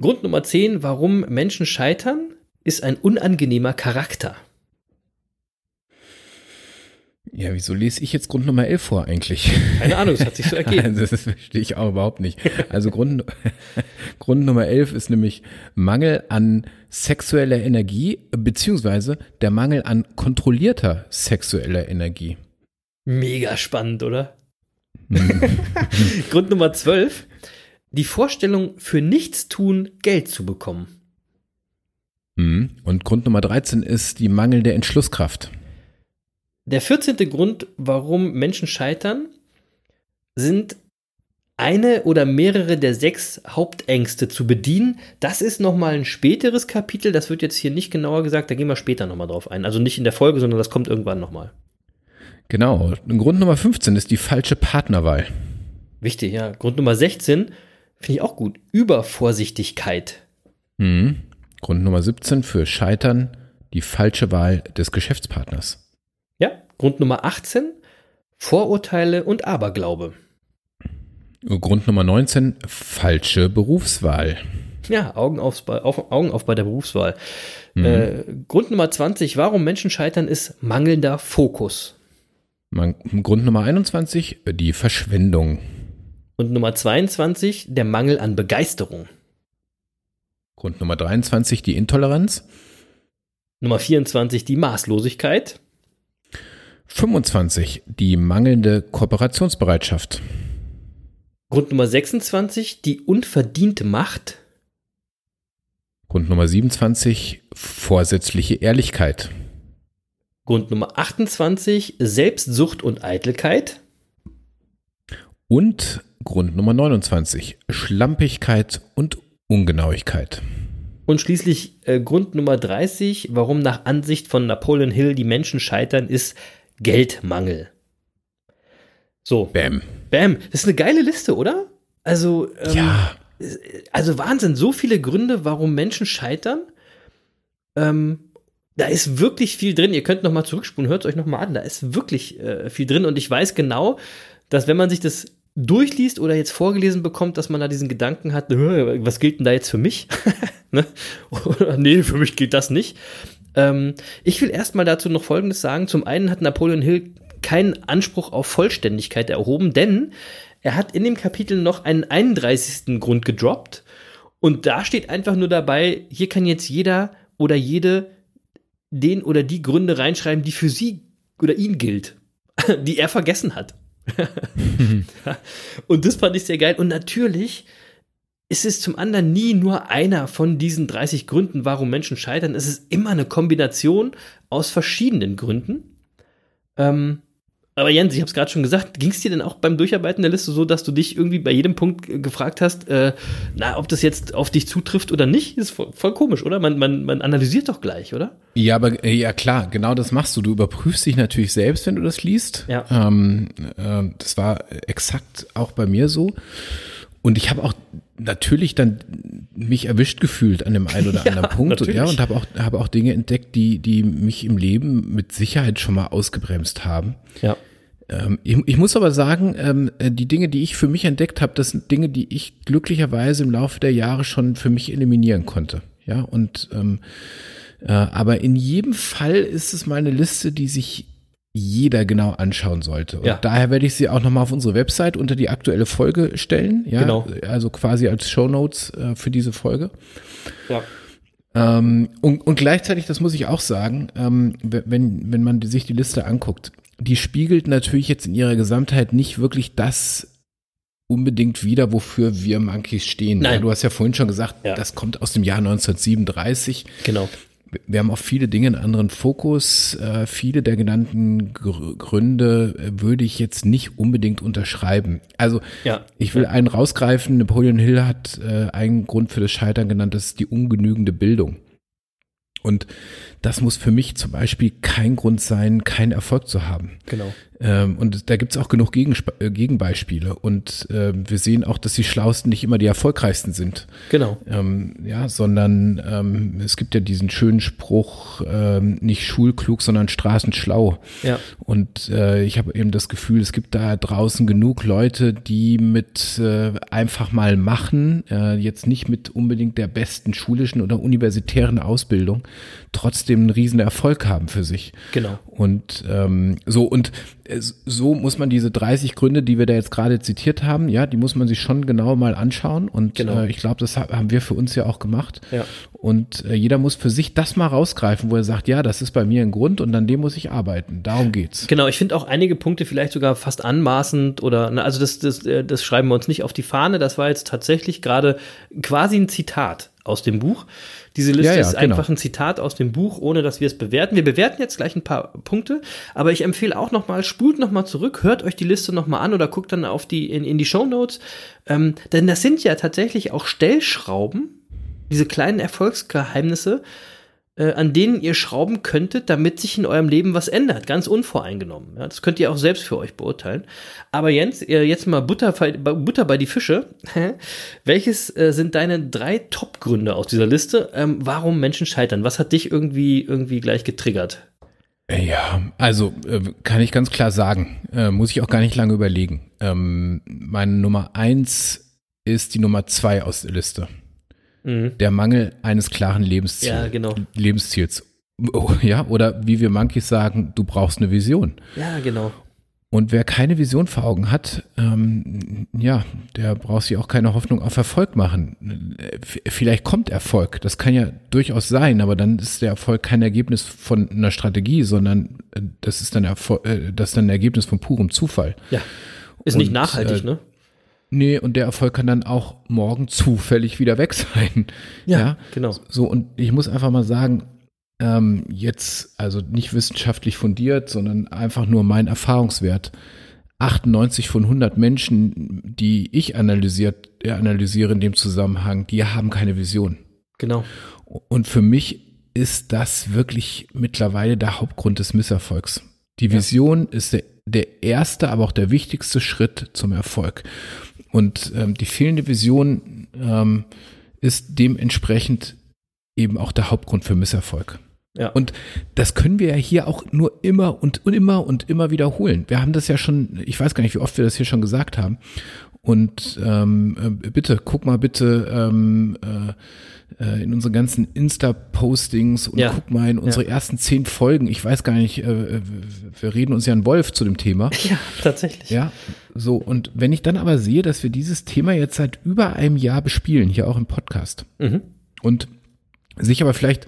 C: Grund Nummer 10, warum Menschen scheitern, ist ein unangenehmer Charakter.
D: Ja, wieso lese ich jetzt Grund Nummer 11 vor eigentlich?
C: Keine Ahnung, es hat sich so ergeben.
D: das verstehe ich auch überhaupt nicht. Also Grund, Grund Nummer 11 ist nämlich Mangel an sexueller Energie, beziehungsweise der Mangel an kontrollierter sexueller Energie.
C: Mega spannend, oder? Mhm. Grund Nummer 12, die Vorstellung, für nichts tun Geld zu bekommen.
D: Mhm. Und Grund Nummer 13 ist die mangelnde Entschlusskraft.
C: Der 14. Grund, warum Menschen scheitern, sind eine oder mehrere der sechs Hauptängste zu bedienen. Das ist nochmal ein späteres Kapitel, das wird jetzt hier nicht genauer gesagt, da gehen wir später nochmal drauf ein. Also nicht in der Folge, sondern das kommt irgendwann nochmal.
D: Genau. Grund Nummer 15 ist die falsche Partnerwahl.
C: Wichtig, ja. Grund Nummer 16, Finde ich auch gut. Übervorsichtigkeit.
D: Mhm. Grund Nummer 17 für Scheitern, die falsche Wahl des Geschäftspartners.
C: Ja, Grund Nummer 18, Vorurteile und Aberglaube.
D: Grund Nummer 19, falsche Berufswahl.
C: Ja, Augen, aufs, auf, Augen auf bei der Berufswahl. Mhm. Äh, Grund Nummer 20, warum Menschen scheitern, ist mangelnder Fokus.
D: Man, Grund Nummer 21, die Verschwendung.
C: Und Nummer 22, der Mangel an Begeisterung.
D: Grund Nummer 23, die Intoleranz.
C: Nummer 24, die Maßlosigkeit.
D: 25, die mangelnde Kooperationsbereitschaft.
C: Grund Nummer 26, die unverdiente Macht.
D: Grund Nummer 27, vorsätzliche Ehrlichkeit.
C: Grund Nummer 28, Selbstsucht und Eitelkeit.
D: Und Grund Nummer 29, Schlampigkeit und Ungenauigkeit.
C: Und schließlich äh, Grund Nummer 30, warum nach Ansicht von Napoleon Hill die Menschen scheitern, ist Geldmangel. So.
D: Bam.
C: Bam. Das ist eine geile Liste, oder? Also, ähm,
D: ja.
C: Also Wahnsinn, so viele Gründe, warum Menschen scheitern. Ähm, da ist wirklich viel drin. Ihr könnt noch mal zurückspulen, hört es euch noch mal an. Da ist wirklich äh, viel drin. Und ich weiß genau, dass wenn man sich das durchliest oder jetzt vorgelesen bekommt, dass man da diesen Gedanken hat, was gilt denn da jetzt für mich? ne? Nee, für mich gilt das nicht. Ähm, ich will erstmal dazu noch Folgendes sagen. Zum einen hat Napoleon Hill keinen Anspruch auf Vollständigkeit erhoben, denn er hat in dem Kapitel noch einen 31. Grund gedroppt. Und da steht einfach nur dabei, hier kann jetzt jeder oder jede den oder die Gründe reinschreiben, die für sie oder ihn gilt, die er vergessen hat. und das fand ich sehr geil. Und natürlich ist es zum anderen nie nur einer von diesen 30 Gründen, warum Menschen scheitern. Es ist immer eine Kombination aus verschiedenen Gründen. Ähm, aber Jens, ich habe es gerade schon gesagt, ging es dir denn auch beim Durcharbeiten der Liste so, dass du dich irgendwie bei jedem Punkt gefragt hast, äh, na, ob das jetzt auf dich zutrifft oder nicht? Das ist voll, voll, komisch, oder? Man, man, man analysiert doch gleich, oder?
D: Ja, aber äh, ja klar, genau das machst du. Du überprüfst dich natürlich selbst, wenn du das liest.
C: Ja.
D: Ähm, äh, das war exakt auch bei mir so. Und ich habe auch natürlich dann mich erwischt gefühlt an dem einen oder anderen Punkt natürlich. und, ja, und habe auch, hab auch Dinge entdeckt, die, die mich im Leben mit Sicherheit schon mal ausgebremst haben.
C: Ja.
D: Ähm, ich, ich, muss aber sagen, ähm, äh, die Dinge, die ich für mich entdeckt habe, das sind Dinge, die ich glücklicherweise im Laufe der Jahre schon für mich eliminieren konnte. Ja, und ähm, äh, aber in jedem Fall ist es mal eine Liste, die sich jeder genau anschauen sollte. Und
C: ja.
D: daher werde ich sie auch nochmal auf unsere Website unter die aktuelle Folge stellen. Ja,
C: genau.
D: Also quasi als Shownotes äh, für diese Folge.
C: Ja.
D: Ähm, und, und gleichzeitig, das muss ich auch sagen, ähm, wenn, wenn man sich die Liste anguckt, die spiegelt natürlich jetzt in ihrer Gesamtheit nicht wirklich das unbedingt wieder, wofür wir Monkeys stehen.
C: Nein.
D: Ja, du hast ja vorhin schon gesagt,
C: ja.
D: das kommt aus dem Jahr 1937.
C: Genau.
D: Wir haben auf viele Dinge einen anderen Fokus. Äh, viele der genannten Gr Gründe äh, würde ich jetzt nicht unbedingt unterschreiben. Also
C: ja.
D: ich will einen rausgreifen. Napoleon Hill hat äh, einen Grund für das Scheitern genannt, das ist die ungenügende Bildung. Und das muss für mich zum Beispiel kein Grund sein, keinen Erfolg zu haben.
C: Genau.
D: Ähm, und da gibt es auch genug Gegensp äh, Gegenbeispiele. Und äh, wir sehen auch, dass die Schlausten nicht immer die erfolgreichsten sind.
C: Genau.
D: Ähm, ja, sondern ähm, es gibt ja diesen schönen Spruch, ähm, nicht schulklug, sondern straßenschlau.
C: Ja.
D: Und äh, ich habe eben das Gefühl, es gibt da draußen genug Leute, die mit äh, einfach mal machen, äh, jetzt nicht mit unbedingt der besten schulischen oder universitären Ausbildung, trotzdem einen riesen Erfolg haben für sich.
C: Genau.
D: Und ähm, so, und so muss man diese 30 Gründe, die wir da jetzt gerade zitiert haben, ja, die muss man sich schon genau mal anschauen. Und
C: genau.
D: äh, ich glaube, das haben wir für uns ja auch gemacht.
C: Ja.
D: Und äh, jeder muss für sich das mal rausgreifen, wo er sagt, ja, das ist bei mir ein Grund und an dem muss ich arbeiten. Darum geht's.
C: Genau, ich finde auch einige Punkte vielleicht sogar fast anmaßend oder, na, also das, das, äh, das schreiben wir uns nicht auf die Fahne. Das war jetzt tatsächlich gerade quasi ein Zitat aus dem Buch. Diese Liste
D: Ja, ja,
C: ist
D: genau.
C: einfach ein Zitat aus dem Buch, ohne dass wir es bewerten. Wir bewerten jetzt gleich ein paar Punkte, aber ich empfehle auch nochmal, spult nochmal zurück, hört euch die Liste nochmal an oder guckt dann auf die, in, in die Shownotes. Ähm, denn das sind ja tatsächlich auch Stellschrauben, diese kleinen Erfolgsgeheimnisse, äh, an denen ihr schrauben könntet, damit sich in eurem Leben was ändert, ganz unvoreingenommen. Ja, das könnt ihr auch selbst für euch beurteilen. Aber Jens, äh, jetzt mal Butter, Butter bei die Fische. Welches äh, sind deine drei Top-Gründe aus dieser Liste, ähm, warum Menschen scheitern? Was hat dich irgendwie, irgendwie gleich getriggert?
D: Ja, also kann ich ganz klar sagen, muss ich auch gar nicht lange überlegen. Ähm, meine Nummer eins ist die Nummer zwei aus der Liste. Mhm. Der Mangel eines klaren Lebensziels.
C: Ja, genau.
D: Lebensziels. Oh, ja, oder wie wir Monkeys sagen, du brauchst eine Vision.
C: Ja, genau.
D: Und wer keine Vision vor Augen hat, ähm, ja, der braucht sich auch keine Hoffnung auf Erfolg machen. Vielleicht kommt Erfolg, das kann ja durchaus sein, aber dann ist der Erfolg kein Ergebnis von einer Strategie, sondern äh, das ist dann, Erfolg, äh, das ist dann ein Ergebnis von purem Zufall.
C: Ja, ist Und, nicht nachhaltig, äh, ne?
D: Nee, und der Erfolg kann dann auch morgen zufällig wieder weg sein.
C: Ja, ja, genau.
D: So, und ich muss einfach mal sagen, ähm, jetzt, also nicht wissenschaftlich fundiert, sondern einfach nur mein Erfahrungswert. 98 von 100 Menschen, die ich analysiert, analysiere in dem Zusammenhang, die haben keine Vision.
C: Genau.
D: Und für mich ist das wirklich mittlerweile der Hauptgrund des Misserfolgs. Die Vision ja. ist der, der erste, aber auch der wichtigste Schritt zum Erfolg. Und ähm, die fehlende Vision ähm, ist dementsprechend eben auch der Hauptgrund für Misserfolg. Ja. Und das können wir ja hier auch nur immer und, und immer und immer wiederholen. Wir haben das ja schon, ich weiß gar nicht, wie oft wir das hier schon gesagt haben. Und ähm, äh, bitte, guck mal bitte ähm, äh, äh, in unsere ganzen Insta-Postings und ja. guck mal in unsere ja. ersten zehn Folgen. Ich weiß gar nicht, äh, wir reden uns ja ein Wolf zu dem Thema.
C: Ja, tatsächlich.
D: Ja, so. Und wenn ich dann aber sehe, dass wir dieses Thema jetzt seit über einem Jahr bespielen, hier auch im Podcast, mhm. und sich aber vielleicht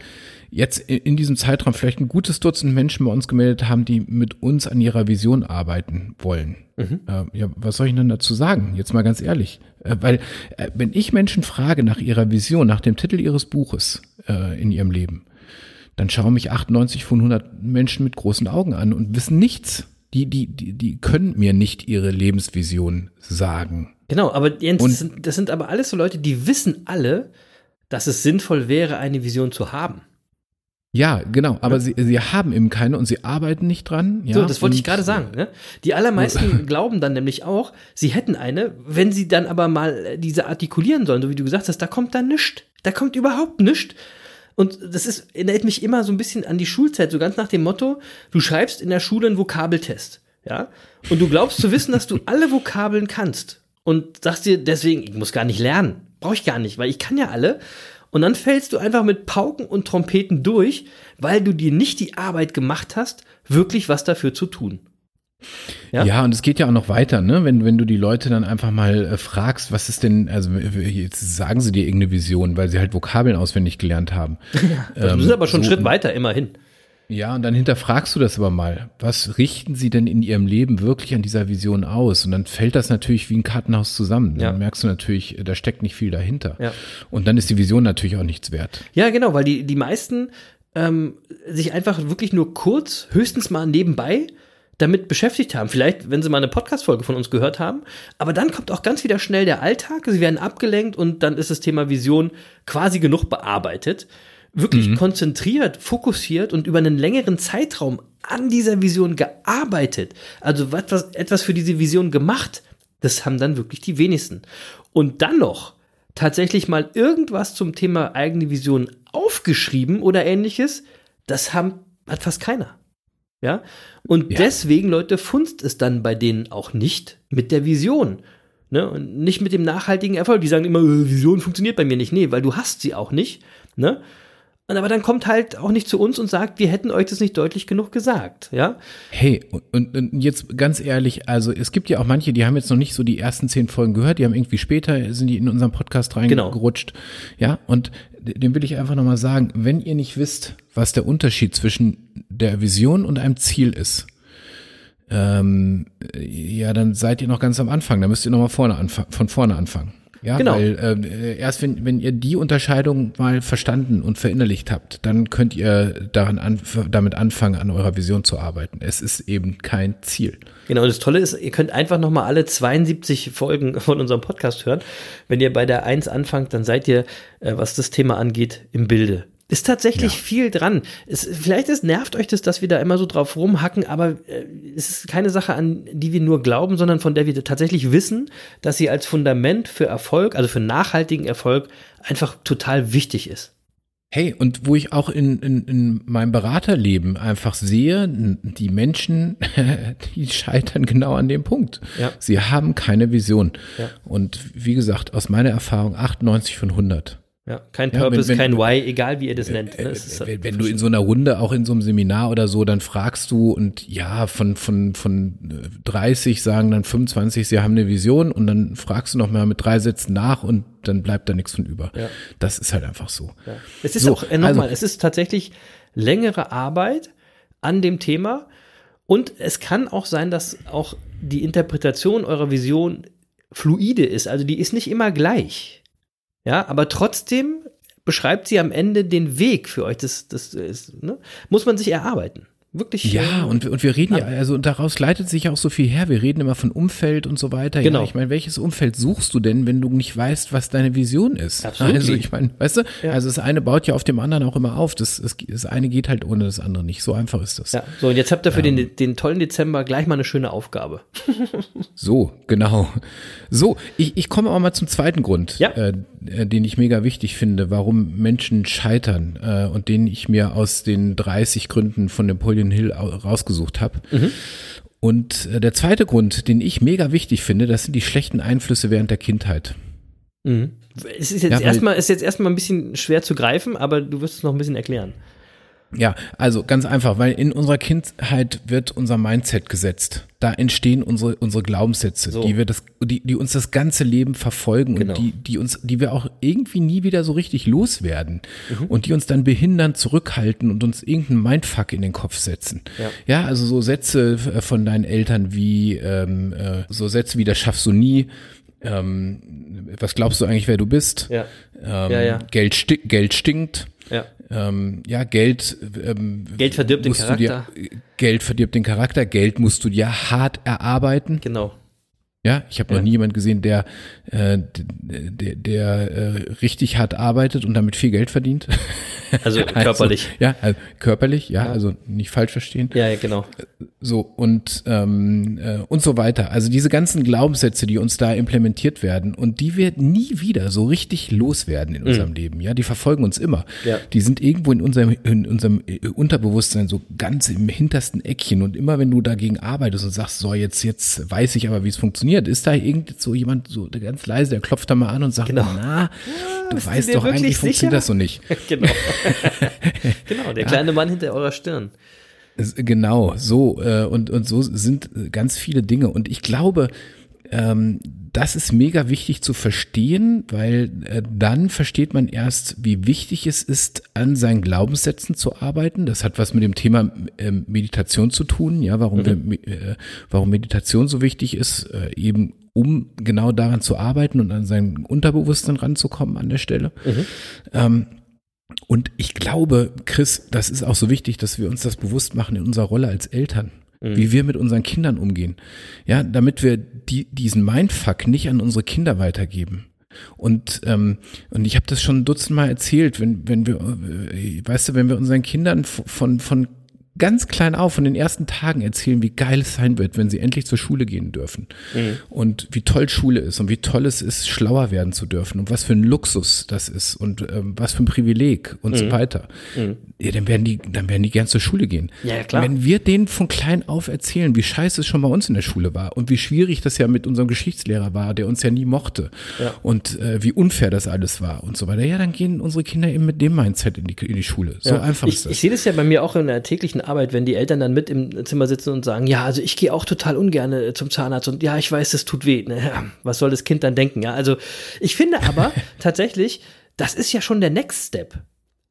D: jetzt in diesem Zeitraum vielleicht ein gutes Dutzend Menschen bei uns gemeldet haben, die mit uns an ihrer Vision arbeiten wollen. Mhm. Äh, ja, was soll ich denn dazu sagen? Jetzt mal ganz ehrlich. Äh, weil, äh, wenn ich Menschen frage nach ihrer Vision, nach dem Titel ihres Buches äh, in ihrem Leben, dann schauen mich 98 von 100 Menschen mit großen Augen an und wissen nichts. Die, die, die, die können mir nicht ihre Lebensvision sagen.
C: Genau, aber Jens, das sind, das sind aber alles so Leute, die wissen alle, dass es sinnvoll wäre, eine Vision zu haben.
D: Ja, genau, aber ja. sie, sie haben eben keine und sie arbeiten nicht dran. Ja,
C: so, das wollte ich gerade sagen. Ne? Die allermeisten glauben dann nämlich auch, sie hätten eine, wenn sie dann aber mal diese artikulieren sollen, so wie du gesagt hast, da kommt dann nichts. Da kommt überhaupt nichts. Und das ist, erinnert mich immer so ein bisschen an die Schulzeit, so ganz nach dem Motto, du schreibst in der Schule einen Vokabeltest, ja, und du glaubst zu wissen, dass du alle Vokabeln kannst und sagst dir deswegen, ich muss gar nicht lernen, brauche ich gar nicht, weil ich kann ja alle und dann fällst du einfach mit Pauken und Trompeten durch, weil du dir nicht die Arbeit gemacht hast, wirklich was dafür zu tun.
D: Ja? ja, und es geht ja auch noch weiter, ne? Wenn, wenn du die Leute dann einfach mal äh, fragst, was ist denn, also jetzt sagen sie dir irgendeine Vision, weil sie halt Vokabeln auswendig gelernt haben.
C: Ja, das ähm, ist aber schon so, einen Schritt weiter, immerhin.
D: Ja, und dann hinterfragst du das aber mal. Was richten sie denn in ihrem Leben wirklich an dieser Vision aus? Und dann fällt das natürlich wie ein Kartenhaus zusammen. Dann ja. merkst du natürlich, da steckt nicht viel dahinter. Ja. Und dann ist die Vision natürlich auch nichts wert.
C: Ja, genau, weil die, die meisten ähm, sich einfach wirklich nur kurz, höchstens mal nebenbei damit beschäftigt haben. Vielleicht, wenn sie mal eine Podcast-Folge von uns gehört haben. Aber dann kommt auch ganz wieder schnell der Alltag. Sie werden abgelenkt und dann ist das Thema Vision quasi genug bearbeitet wirklich mhm. konzentriert, fokussiert und über einen längeren Zeitraum an dieser Vision gearbeitet, also etwas, etwas für diese Vision gemacht, das haben dann wirklich die wenigsten. Und dann noch tatsächlich mal irgendwas zum Thema eigene Vision aufgeschrieben oder ähnliches, das haben, hat fast keiner. Ja? Und ja. deswegen, Leute, funzt es dann bei denen auch nicht mit der Vision. Ne? Und nicht mit dem nachhaltigen Erfolg. Die sagen immer, äh, Vision funktioniert bei mir nicht. Nee, weil du hast sie auch nicht. Ne? Und aber dann kommt halt auch nicht zu uns und sagt, wir hätten euch das nicht deutlich genug gesagt, ja?
D: Hey, und, und jetzt ganz ehrlich, also es gibt ja auch manche, die haben jetzt noch nicht so die ersten zehn Folgen gehört, die haben irgendwie später, sind die in unserem Podcast genau. reingerutscht, genau. ja? Und dem will ich einfach nochmal sagen, wenn ihr nicht wisst, was der Unterschied zwischen der Vision und einem Ziel ist, ähm, ja, dann seid ihr noch ganz am Anfang, da müsst ihr nochmal vorne von vorne anfangen. Ja, genau. weil äh, erst wenn, wenn ihr die Unterscheidung mal verstanden und verinnerlicht habt, dann könnt ihr daran an, damit anfangen, an eurer Vision zu arbeiten. Es ist eben kein Ziel.
C: Genau, das Tolle ist, ihr könnt einfach nochmal alle 72 Folgen von unserem Podcast hören. Wenn ihr bei der 1 anfangt, dann seid ihr, äh, was das Thema angeht, im Bilde. Ist tatsächlich
D: Ja.
C: viel dran. Es, vielleicht ist, nervt euch das, dass wir da immer so drauf rumhacken, aber äh, es ist keine Sache, an die wir nur glauben, sondern von der wir tatsächlich wissen, dass sie als Fundament für Erfolg, also für nachhaltigen Erfolg, einfach total wichtig ist.
D: Hey, und wo ich auch in, in, in meinem Beraterleben einfach sehe, die Menschen, die scheitern genau an dem Punkt.
C: Ja.
D: Sie haben keine Vision.
C: Ja.
D: Und wie gesagt, aus meiner Erfahrung 98 von 100.
C: Ja, kein
D: Ja, wenn-
C: Purpose,
D: wenn-
C: kein Why, egal wie ihr das nennt. ne? Es ist
D: Wenn, wenn du in so einer Runde, auch in so einem Seminar oder so, dann fragst du und ja, von, von, von äh, 30 sagen dann 25, sie haben eine Vision und dann fragst du noch mal mit drei Sätzen nach und dann bleibt da nichts von über.
C: Ja.
D: Das ist halt einfach so.
C: Ja. Es ist
D: So,
C: auch, äh, nochmal,
D: also-
C: es ist tatsächlich längere Arbeit an dem Thema und es kann auch sein, dass auch die Interpretation eurer Vision fluide ist, also die ist nicht immer gleich. Ja, aber trotzdem beschreibt sie am Ende den Weg für euch. Das, das ist, ne? muss man sich erarbeiten. Wirklich.
D: Ja,
C: äh,
D: und, und wir reden ja, also daraus leitet sich auch so viel her. Wir reden immer von Umfeld und so weiter.
C: Genau.
D: Ja, ich meine, welches Umfeld suchst du denn, wenn du nicht weißt, was deine Vision ist?
C: Absolut.
D: Also ich meine, weißt du,
C: Ja.
D: also das eine baut ja auf dem anderen auch immer auf. Das, das, das eine geht halt ohne das andere nicht. So einfach ist das.
C: ja, so, und jetzt habt ihr für den, den tollen Dezember gleich mal eine schöne Aufgabe.
D: So, genau. So, ich, ich komme aber mal zum zweiten Grund,
C: Ja.
D: äh, äh, den ich mega wichtig finde, warum Menschen scheitern äh, und den ich mir aus den 30 Gründen von Napoleon Hill au- rausgesucht habe. Und äh, der zweite Grund, den ich mega wichtig finde, das sind die schlechten Einflüsse während der Kindheit.
C: Mhm. Es ist jetzt
D: Ja,
C: erstmal, ist jetzt erstmal ein bisschen schwer zu greifen, aber du wirst es noch ein bisschen erklären.
D: Ja, also ganz einfach, weil in unserer Kindheit wird unser Mindset gesetzt. Da entstehen unsere, unsere Glaubenssätze,
C: So.
D: die wir das, die, die uns das ganze Leben verfolgen
C: Genau.
D: und die, die uns, die wir auch irgendwie nie wieder so richtig loswerden und die uns dann behindern, zurückhalten und uns irgendeinen Mindfuck in den Kopf setzen.
C: Ja.
D: Ja, also so Sätze äh, von deinen Eltern wie, ähm, äh, so Sätze wie, das schaffst du nie. Ähm, was glaubst du eigentlich, wer du bist?
C: Ja.
D: Ähm,
C: Ja, ja.
D: Geld, sti Geld stinkt.
C: Ja.
D: Ähm, ja, Geld. Ähm,
C: Geld verdirbt den
D: du dir-
C: Charakter.
D: Geld verdirbt den Charakter. Geld musst du dir hart erarbeiten.
C: Genau.
D: Ja, ich habe
C: Ja.
D: noch nie jemand gesehen, der, äh, der, der äh, richtig hart arbeitet und damit viel Geld verdient.
C: Also körperlich.
D: Also, ja, also körperlich, ja, also nicht falsch verstehen.
C: Ja, ja, genau.
D: So und ähm, äh, und so weiter. Also diese ganzen Glaubenssätze, die uns da implementiert werden und die wir nie wieder so richtig loswerden in unserem Leben. Ja, die verfolgen uns immer.
C: Mhm. Ja.
D: Die sind irgendwo in unserem in unserem äh, Unterbewusstsein so ganz im hintersten Eckchen und immer wenn du dagegen arbeitest und sagst, so jetzt jetzt weiß ich aber, wie es funktioniert, ist da irgend so jemand so ganz leise, der klopft da mal an und sagt,
C: Genau.
D: na, du
C: bist du
D: weißt doch eigentlich
C: sicher?
D: funktioniert das so nicht.
C: Genau. genau, der kleine Mann hinter eurer Stirn.
D: Genau, so äh, und, und so sind ganz viele Dinge. Und ich glaube, ähm, das ist mega wichtig zu verstehen, weil äh, dann versteht man erst, wie wichtig es ist, an seinen Glaubenssätzen zu arbeiten. Das hat was mit dem Thema ähm, Meditation zu tun, ja, warum, wir, äh, warum Meditation so wichtig ist, äh, eben um genau daran zu arbeiten und an sein Unterbewusstsein ranzukommen an der Stelle. Ähm, und ich glaube, Chris, das ist auch so wichtig, dass wir uns das bewusst machen in unserer Rolle als Eltern, wie wir mit unseren Kindern umgehen. Ja, damit wir die, diesen Mindfuck nicht an unsere Kinder weitergeben. Und, ähm, und ich habe das schon dutzendmal erzählt, wenn, wenn wir, äh, weißt du, wenn wir unseren Kindern von, von ganz klein auf, von den ersten Tagen erzählen, wie geil es sein wird, wenn sie endlich zur Schule gehen dürfen. Und wie toll Schule ist und wie toll es ist, schlauer werden zu dürfen und was für ein Luxus das ist und ähm, was für ein Privileg und so weiter. Ja, dann werden die, dann werden die gern zur Schule gehen.
C: Ja, ja, klar.
D: Wenn wir denen von klein auf erzählen, wie scheiße es schon bei uns in der Schule war und wie schwierig das ja mit unserem Geschichtslehrer war, der uns ja nie mochte
C: Ja.
D: und äh, wie unfair das alles war und so weiter, ja, dann gehen unsere Kinder eben mit dem Mindset in die, in die Schule. So
C: Ja.
D: einfach
C: ich,
D: ist das.
C: Ich sehe das ja bei mir auch in der täglichen Arbeit, wenn die Eltern dann mit im Zimmer sitzen und sagen, ja, also ich gehe auch total ungern äh, zum Zahnarzt und ja, ich weiß, das tut weh. Ne? Was soll das Kind dann denken? Ja, also ich finde aber tatsächlich, das ist ja schon der Next Step.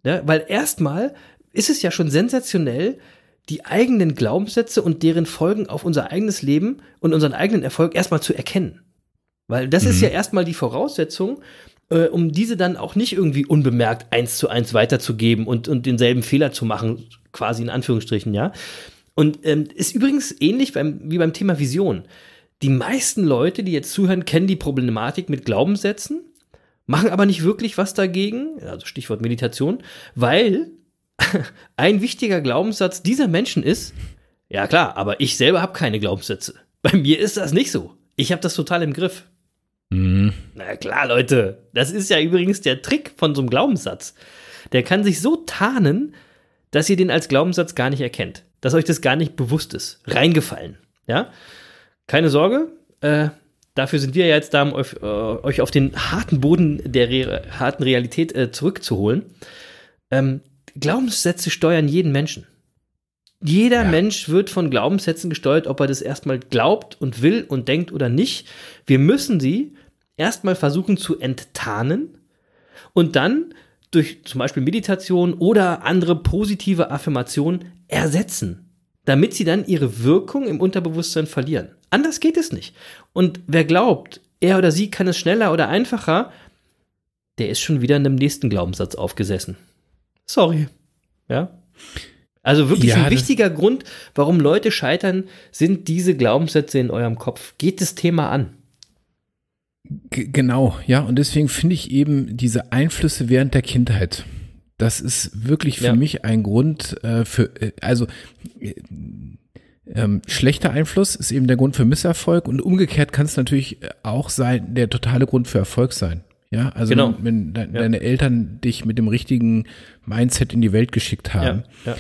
C: Ne? Weil erstmal ist es ja schon sensationell, die eigenen Glaubenssätze und deren Folgen auf unser eigenes Leben und unseren eigenen Erfolg erstmal zu erkennen. Weil das ist ja erstmal die Voraussetzung, äh, um diese dann auch nicht irgendwie unbemerkt eins zu eins weiterzugeben und, und denselben Fehler zu machen, quasi in Anführungsstrichen, ja. Und ähm, ist übrigens ähnlich beim, wie beim Thema Vision. Die meisten Leute, die jetzt zuhören, kennen die Problematik mit Glaubenssätzen, machen aber nicht wirklich was dagegen, also Stichwort Meditation, weil ein wichtiger Glaubenssatz dieser Menschen ist, ja klar, aber ich selber habe keine Glaubenssätze. Bei mir ist das nicht so. Ich habe das total im Griff.
D: Mhm.
C: Na klar, Leute, das ist ja übrigens der Trick von so einem Glaubenssatz. Der kann sich so tarnen, dass ihr den als Glaubenssatz gar nicht erkennt, dass euch das gar nicht bewusst ist, reingefallen. Ja, keine Sorge, äh, dafür sind wir ja jetzt da, um euch, äh, euch auf den harten Boden der Re harten Realität äh, zurückzuholen. Ähm, Glaubenssätze steuern jeden Menschen. Jeder
D: Ja.
C: Mensch wird von Glaubenssätzen gesteuert, ob er das erstmal glaubt und will und denkt oder nicht. Wir müssen sie erstmal versuchen zu enttarnen und dann durch zum Beispiel Meditation oder andere positive Affirmationen ersetzen, damit sie dann ihre Wirkung im Unterbewusstsein verlieren. Anders geht es nicht. Und wer glaubt, er oder sie kann es schneller oder einfacher, der ist schon wieder in einem nächsten Glaubenssatz aufgesessen. Sorry. Ja. Also wirklich
D: Ja,
C: ein wichtiger Grund, warum Leute scheitern, sind diese Glaubenssätze in eurem Kopf. Geht das Thema an.
D: Genau, ja. Und deswegen finde ich eben diese Einflüsse während der Kindheit. Das ist wirklich für
C: Ja.
D: mich ein Grund äh, für, äh, also äh, ähm, schlechter Einfluss ist eben der Grund für Misserfolg und umgekehrt kann es natürlich auch sein, der totale Grund für Erfolg sein. Ja, also
C: Genau.
D: wenn de
C: Ja.
D: deine Eltern dich mit dem richtigen Mindset in die Welt geschickt haben,
C: ja.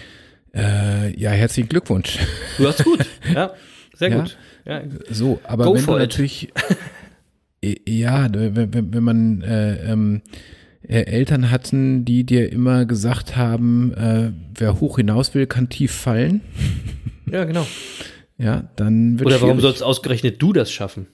D: äh, ja, herzlichen Glückwunsch.
C: Du hast gut. Ja, sehr
D: Ja.
C: gut. Ja.
D: So, aber
C: Go
D: wenn du
C: it.
D: natürlich, äh, ja, wenn, man äh, ähm, äh, Eltern hatten, die dir immer gesagt haben, äh, wer hoch hinaus will, kann tief fallen,
C: ja, genau.
D: ja, dann wird
C: Oder warum sollst ausgerechnet du das schaffen?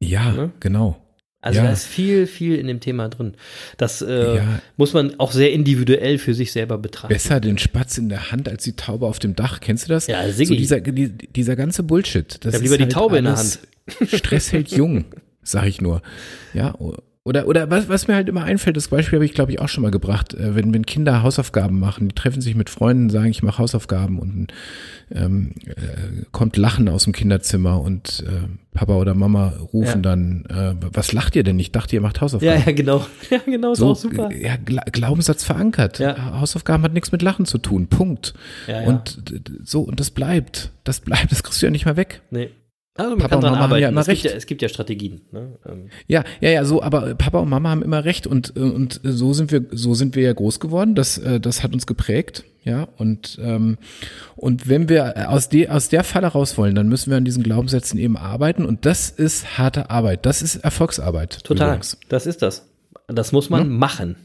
D: Ja,
C: ne?
D: genau.
C: Also
D: Ja.
C: da ist viel, viel in dem Thema drin. Das äh,
D: Ja.
C: muss man auch sehr individuell für sich selber betrachten.
D: Besser den Spatz in der Hand als die Taube auf dem Dach. Kennst du das?
C: Ja,
D: so
C: Siggi.
D: dieser, die, dieser ganze Bullshit. Das
C: Ich hab
D: ist
C: lieber die
D: halt
C: Taube in der
D: alles Stress hält jung, sag ich nur. Ja, oder, oder was, was mir halt immer einfällt, das Beispiel habe ich, glaube ich, auch schon mal gebracht, äh, wenn, wenn Kinder Hausaufgaben machen, die treffen sich mit Freunden, sagen, ich mache Hausaufgaben und ähm, äh, kommt Lachen aus dem Kinderzimmer und äh, Papa oder Mama rufen
C: Ja.
D: dann, äh, was lacht ihr denn? Ich dachte, ihr macht
C: Ja,
D: Hausaufgaben.
C: ja, genau. Ja, genau, ist
D: So,
C: auch super.
D: ja, Gla Glaubenssatz verankert.
C: Ja.
D: Hausaufgaben hat nichts mit Lachen zu tun. Punkt.
C: Ja, ja.
D: Und so, und das bleibt. Das bleibt, das kriegst du ja nicht mehr weg.
C: Nee. Also man
D: Papa
C: kann
D: und Mama haben
C: arbeiten.
D: ja immer
C: es, gibt
D: recht.
C: ja, es gibt ja Strategien. Ne? Ähm,
D: Ja, ja, ja, so, aber Papa und Mama haben immer recht und, äh, und so sind wir, so sind wir ja groß geworden. Das, äh, das hat uns geprägt, ja. Und, ähm, und wenn wir aus, de, aus der Falle raus wollen, dann müssen wir an diesen Glaubenssätzen eben arbeiten und das ist harte Arbeit. Das ist Erfolgsarbeit.
C: total.
D: übrigens.
C: Das ist das. Das muss man machen.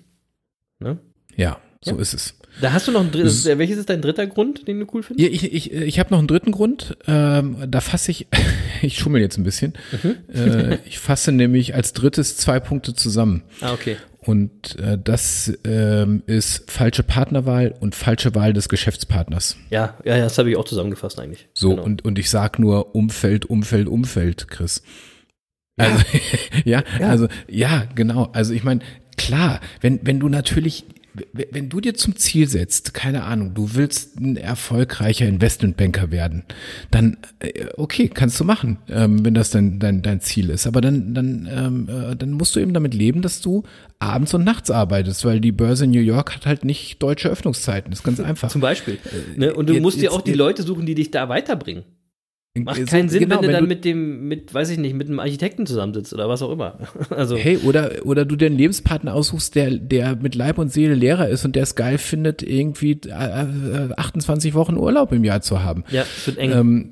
C: Ne?
D: Ja, so
C: Ja.
D: ist es.
C: Da hast du noch ein drittes. Welches ist dein dritter Grund, den du cool findest?
D: Ja, ich ich, ich habe noch einen dritten Grund. Ähm, da fasse ich, ich schummel jetzt ein bisschen.
C: Mhm.
D: Äh, ich fasse nämlich als drittes zwei Punkte zusammen.
C: Ah, okay.
D: Und äh, das ähm, ist falsche Partnerwahl und falsche Wahl des Geschäftspartners.
C: Ja, ja, ja, das habe ich auch zusammengefasst eigentlich.
D: So,
C: Genau.
D: und, und ich sag nur Umfeld, Umfeld, Umfeld, Chris. Also, ja,
C: Ja.
D: also, ja, genau. Also, ich meine, klar, wenn, wenn du natürlich, wenn du dir zum Ziel setzt, keine Ahnung, du willst ein erfolgreicher Investmentbanker werden, dann, äh, okay, kannst du machen, ähm, wenn das dein, dein, dein Ziel ist. Aber dann, dann, ähm, äh, dann musst du eben damit leben, dass du abends und nachts arbeitest, weil die Börse in New York hat halt nicht deutsche Öffnungszeiten. Das ist ganz einfach.
C: Zum Beispiel. Ne? Und du
D: Äh, jetzt-
C: musst dir auch die Leute suchen, die dich da weiterbringen. Macht
D: So,
C: keinen Sinn,
D: genau,
C: wenn du dann
D: du-
C: mit dem, mit, weiß ich nicht, mit einem Architekten zusammensitzt oder was auch immer. Also,
D: Hey, oder, oder du dir einen Lebenspartner aussuchst, der, der mit Leib und Seele Lehrer ist und der es geil findet, irgendwie äh, äh, 28 Wochen Urlaub im Jahr zu haben.
C: ja, es wird eng.
D: Ähm,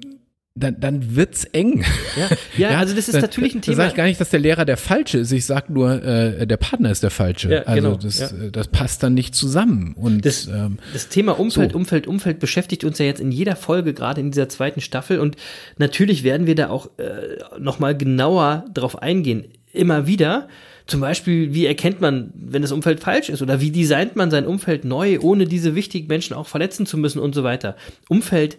D: dann, dann wird's eng.
C: ja, ja, also das ist
D: da,
C: natürlich ein
D: Da
C: Thema.
D: sage ich gar nicht, dass der Lehrer der Falsche ist. Ich sag nur, äh, der Partner ist der Falsche.
C: Ja,
D: also
C: genau,
D: das,
C: ja.
D: äh, das passt dann nicht zusammen. Und
C: Das,
D: ähm,
C: das Thema Umfeld,
D: so.
C: Umfeld, Umfeld beschäftigt uns ja jetzt in jeder Folge, gerade in dieser zweiten Staffel. Und natürlich werden wir da auch äh, nochmal genauer drauf eingehen. Immer wieder. Zum Beispiel, wie erkennt man, wenn das Umfeld falsch ist? Oder wie designt man sein Umfeld neu, ohne diese wichtigen Menschen auch verletzen zu müssen und so weiter. Umfeld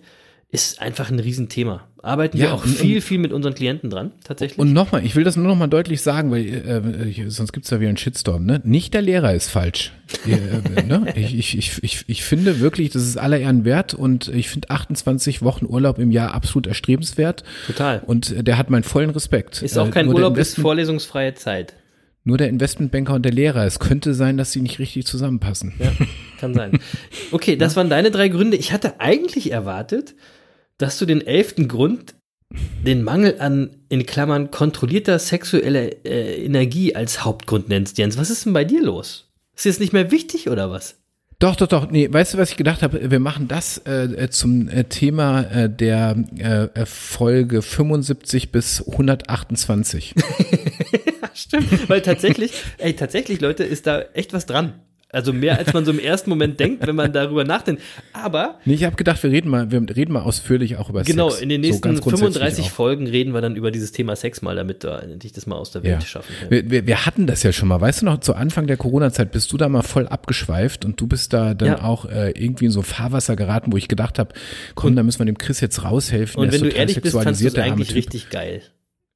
C: ist einfach ein Riesenthema. Arbeiten wir
D: Ja,
C: auch
D: und-
C: viel, viel mit unseren Klienten dran, tatsächlich.
D: Und nochmal, ich will das nur nochmal deutlich sagen, weil äh, ich, sonst gibt's da wieder einen Shitstorm. Ne? Nicht der Lehrer ist falsch. Äh, ne? ich, ich, ich, ich, ich finde wirklich, das ist aller Ehren wert und ich finde 28 Wochen Urlaub im Jahr absolut erstrebenswert.
C: Total.
D: Und äh, der hat meinen vollen Respekt.
C: ist auch
D: Äh,
C: kein Urlaub, ist vorlesungsfreie Zeit.
D: nur der Investmentbanker und der Lehrer. Es könnte sein, dass sie nicht richtig zusammenpassen.
C: Ja, kann sein. Okay, das waren deine drei Gründe. Ich hatte eigentlich erwartet, dass du den elften Grund, den Mangel an, in Klammern, kontrollierter sexueller äh, Energie als Hauptgrund nennst, Jens. Was ist denn bei dir los? Ist jetzt nicht mehr wichtig oder was?
D: Doch, doch, doch. Nee, weißt du, was ich gedacht habe? Wir machen das äh, zum äh, Thema äh, der äh, Folge 75 bis 128.
C: ja, stimmt. Weil tatsächlich, ey, tatsächlich, Leute, ist da echt was dran. Also mehr als man so im ersten Moment denkt, wenn man darüber nachdenkt. Aber.
D: Nee, ich habe gedacht, wir reden mal, wir reden mal ausführlich auch über
C: genau,
D: Sex.
C: Genau, in den nächsten so 35 auch. Folgen reden wir dann über dieses Thema Sex mal, damit wir endlich das mal aus der Welt
D: ja.
C: schaffen.
D: Ja. Wir, wir, wir, hatten das ja schon mal. Weißt du noch, zu Anfang der Corona-Zeit bist du da mal voll abgeschweift und du bist da dann ja. auch äh, irgendwie in so Fahrwasser geraten, wo ich gedacht habe, komm, da müssen wir dem Chris jetzt raushelfen.
C: Und wenn du ehrlich bist, fandst du eigentlich richtig geil.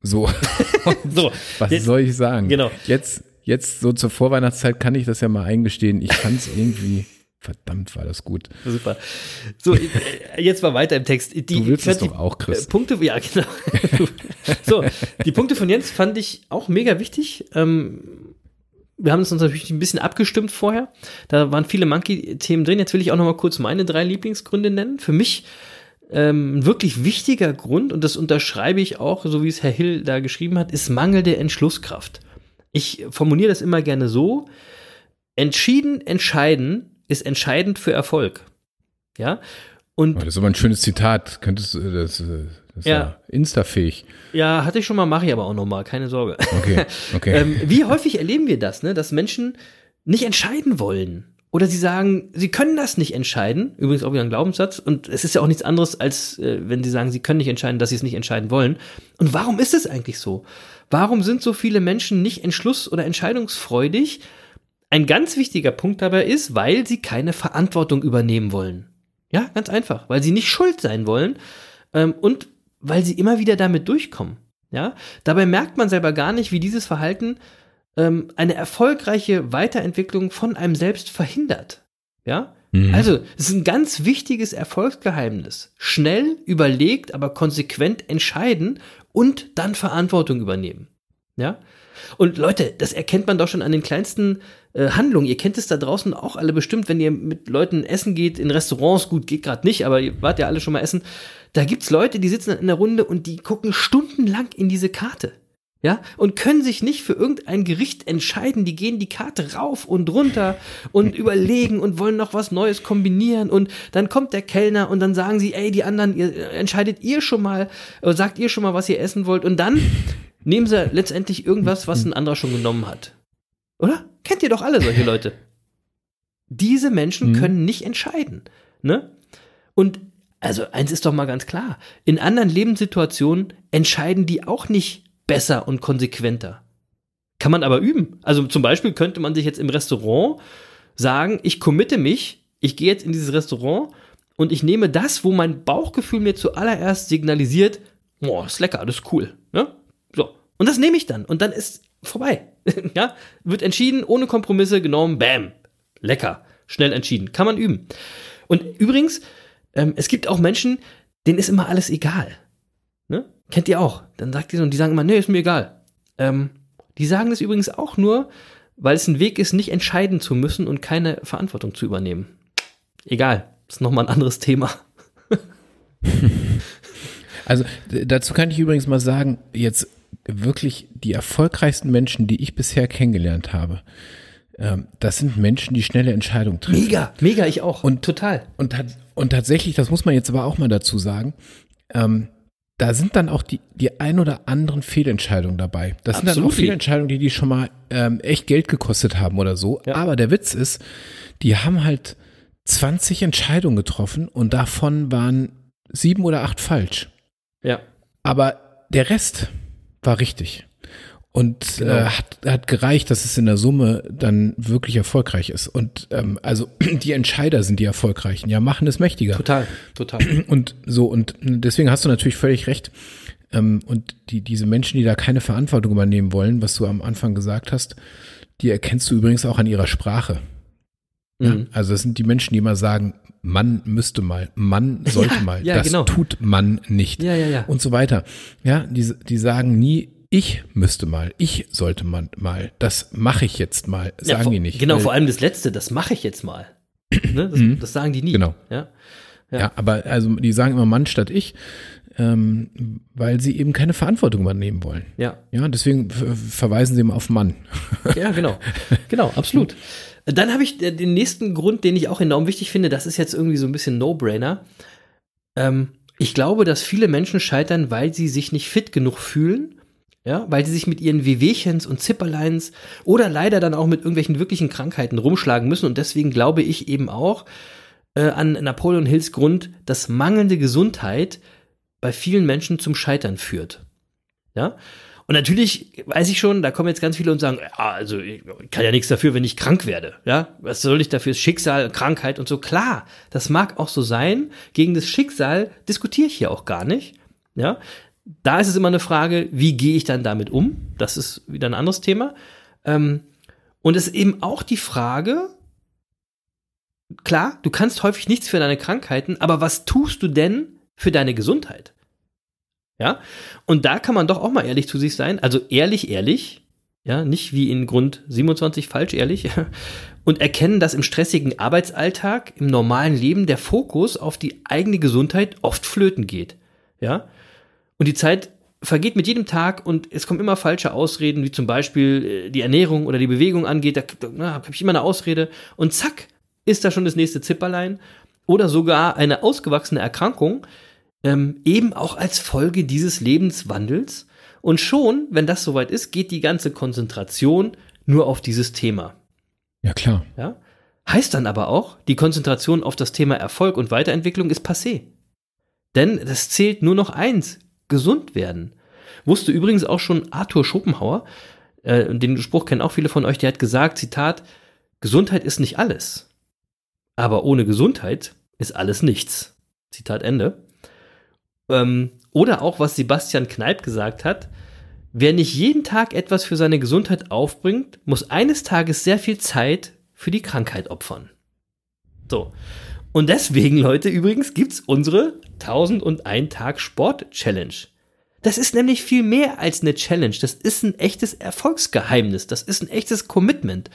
D: So.
C: so.
D: Was jetzt, soll ich sagen?
C: Genau.
D: Jetzt jetzt so zur Vorweihnachtszeit kann ich das ja mal eingestehen. Ich fand es irgendwie. Verdammt, war das gut.
C: Super. So, jetzt mal weiter im Text. Die,
D: du willst es doch auch, Chris.
C: Punkte, ja, genau. so, die Punkte von Jens fand ich auch mega wichtig. Ähm, wir haben uns natürlich ein bisschen abgestimmt vorher. Da waren viele Monkey-Themen drin. Jetzt will ich auch noch mal kurz meine drei Lieblingsgründe nennen. Für mich ähm, ein wirklich wichtiger Grund, und das unterschreibe ich auch, so wie es Herr Hill da geschrieben hat, ist Mangel der Entschlusskraft. Ich formuliere das immer gerne so: Entschieden entscheiden ist entscheidend für Erfolg. Ja. Und
D: oh, das ist aber ein schönes Zitat. Könntest du das, das ist ja, ja instafähig.
C: Ja, hatte ich schon mal, mache ich aber auch noch mal, keine Sorge.
D: Okay, okay.
C: ähm, wie häufig erleben wir das, ne, dass Menschen nicht entscheiden wollen? Oder sie sagen, sie können das nicht entscheiden. Übrigens auch wieder ein Glaubenssatz. Und es ist ja auch nichts anderes, als äh, wenn sie sagen, sie können nicht entscheiden, dass sie es nicht entscheiden wollen. Und warum ist es eigentlich so? Warum sind so viele Menschen nicht entschluss- oder entscheidungsfreudig? Ein ganz wichtiger Punkt dabei ist, weil sie keine Verantwortung übernehmen wollen. Ja, ganz einfach, weil sie nicht schuld sein wollen ähm, und weil sie immer wieder damit durchkommen. Ja, dabei merkt man selber gar nicht, wie dieses Verhalten ähm, eine erfolgreiche Weiterentwicklung von einem selbst verhindert. Ja, mhm. also es ist ein ganz wichtiges Erfolgsgeheimnis. Schnell, überlegt, aber konsequent entscheiden und dann Verantwortung übernehmen. Ja? Und Leute, das erkennt man doch schon an den kleinsten äh, Handlungen. Ihr kennt es da draußen auch alle bestimmt, wenn ihr mit Leuten essen geht, in Restaurants, gut, geht gerade nicht, aber ihr wart ja alle schon mal essen. Da gibt's Leute, die sitzen in der Runde und die gucken stundenlang in diese Karte. Ja, und können sich nicht für irgendein Gericht entscheiden. Die gehen die Karte rauf und runter und überlegen und wollen noch was Neues kombinieren. Und dann kommt der Kellner und dann sagen sie, ey, die anderen, ihr, entscheidet ihr schon mal, äh, sagt ihr schon mal, was ihr essen wollt. Und dann nehmen sie letztendlich irgendwas, was ein anderer schon genommen hat. Oder? Kennt ihr doch alle solche Leute. Diese Menschen mhm. können nicht entscheiden. Ne? Und also eins ist doch mal ganz klar. In anderen Lebenssituationen entscheiden die auch nicht besser und konsequenter. Kann man aber üben. Also zum Beispiel könnte man sich jetzt im Restaurant sagen, ich committe mich, ich gehe jetzt in dieses Restaurant und ich nehme das, wo mein Bauchgefühl mir zuallererst signalisiert, boah, ist lecker, das ist cool. Ja? Ne? So. Und das nehme ich dann. Und dann ist vorbei. ja? Wird entschieden, ohne Kompromisse genommen, bam. Lecker. Schnell entschieden. Kann man üben. Und übrigens, ähm, es gibt auch Menschen, denen ist immer alles egal. Kennt ihr auch? Dann sagt ihr so, und die sagen immer, nee, ist mir egal. Ähm, die sagen das übrigens auch nur, weil es ein Weg ist, nicht entscheiden zu müssen und keine Verantwortung zu übernehmen. Egal, ist nochmal ein anderes Thema.
D: also dazu kann ich übrigens mal sagen, jetzt wirklich die erfolgreichsten Menschen, die ich bisher kennengelernt habe, ähm, das sind Menschen, die schnelle Entscheidungen treffen.
C: Mega, mega, ich auch. Und total.
D: Und, und tatsächlich, das muss man jetzt aber auch mal dazu sagen, ähm, da sind dann auch die, die ein oder anderen Fehlentscheidungen dabei. Das Absolut. sind dann auch Fehlentscheidungen, die die schon mal ähm, echt Geld gekostet haben oder so. Ja. Aber der Witz ist, die haben halt 20 Entscheidungen getroffen und davon waren sieben oder acht falsch.
C: Ja.
D: Aber der Rest war richtig. Und genau. äh, hat, hat gereicht, dass es in der Summe dann wirklich erfolgreich ist. Und ähm, also die Entscheider sind die Erfolgreichen, ja, machen es mächtiger.
C: Total, total.
D: Und so, und deswegen hast du natürlich völlig recht. Ähm, und die, diese Menschen, die da keine Verantwortung übernehmen wollen, was du am Anfang gesagt hast, die erkennst du übrigens auch an ihrer Sprache. Mhm. also das sind die Menschen, die immer sagen, man müsste mal, man sollte ja, mal, ja, das genau. tut man nicht
C: ja, ja, ja.
D: und so weiter. Ja, die, die sagen nie, ich müsste mal, ich sollte man mal, das mache ich jetzt mal, sagen
C: ja, vor,
D: die nicht.
C: Genau, vor allem das Letzte, das mache ich jetzt mal. ne? das, das sagen die nie.
D: Genau.
C: Ja?
D: Ja. aber also die sagen immer Mann statt ich, ähm, weil sie eben keine Verantwortung übernehmen wollen.
C: Ja.
D: Ja, deswegen ver- verweisen sie immer auf Mann.
C: Ja, genau. Genau, absolut. Dann habe ich äh, den nächsten Grund, den ich auch enorm wichtig finde, das ist jetzt irgendwie so ein bisschen No-Brainer. Ähm, ich glaube, dass viele Menschen scheitern, weil sie sich nicht fit genug fühlen, ja, weil sie sich mit ihren Wehwehchens und Zipperleins oder leider dann auch mit irgendwelchen wirklichen Krankheiten rumschlagen müssen. Und deswegen glaube ich eben auch äh, an Napoleon Hills Grund, dass mangelnde Gesundheit bei vielen Menschen zum Scheitern führt. Ja. Und natürlich weiß ich schon, da kommen jetzt ganz viele und sagen, ja, also ich kann ja nichts dafür, wenn ich krank werde. Ja, was soll ich dafür? Schicksal, Krankheit und so. Klar, das mag auch so sein. Gegen das Schicksal diskutiere ich hier auch gar nicht. Ja, da ist es immer eine Frage, wie gehe ich dann damit um? Das ist wieder ein anderes Thema. Ähm, und es ist eben auch die Frage, klar, du kannst häufig nichts für deine Krankheiten, aber was tust du denn für deine Gesundheit? Ja, und da kann man doch auch mal ehrlich zu sich sein, also ehrlich, ehrlich, ja, nicht wie in Grund 27 falsch ehrlich, und erkennen, dass im stressigen Arbeitsalltag, im normalen Leben der Fokus auf die eigene Gesundheit oft flöten geht. Ja, und die Zeit vergeht mit jedem Tag und es kommen immer falsche Ausreden, wie zum Beispiel äh, die Ernährung oder die Bewegung angeht, da, da habe ich immer eine Ausrede und zack, ist da schon das nächste Zipperlein oder sogar eine ausgewachsene Erkrankung, ähm, eben auch als Folge dieses Lebenswandels. Und schon, wenn das soweit ist, geht die ganze Konzentration nur auf dieses Thema.
D: Ja, klar.
C: Ja? Heißt dann aber auch, die Konzentration auf das Thema Erfolg und Weiterentwicklung ist passé. Denn es zählt nur noch eins, gesund werden. Wusste übrigens auch schon Arthur Schopenhauer, äh, den Spruch kennen auch viele von euch, der hat gesagt, Zitat, Gesundheit ist nicht alles. Aber ohne Gesundheit ist alles nichts. Zitat Ende. Ähm, oder auch, was Sebastian Kneip gesagt hat, wer nicht jeden Tag etwas für seine Gesundheit aufbringt, muss eines Tages sehr viel Zeit für die Krankheit opfern. So. Und deswegen, Leute, übrigens gibt's unsere 1001 Tag Sport Challenge. Das ist nämlich viel mehr als eine Challenge. Das ist ein echtes Erfolgsgeheimnis. Das ist ein echtes Commitment.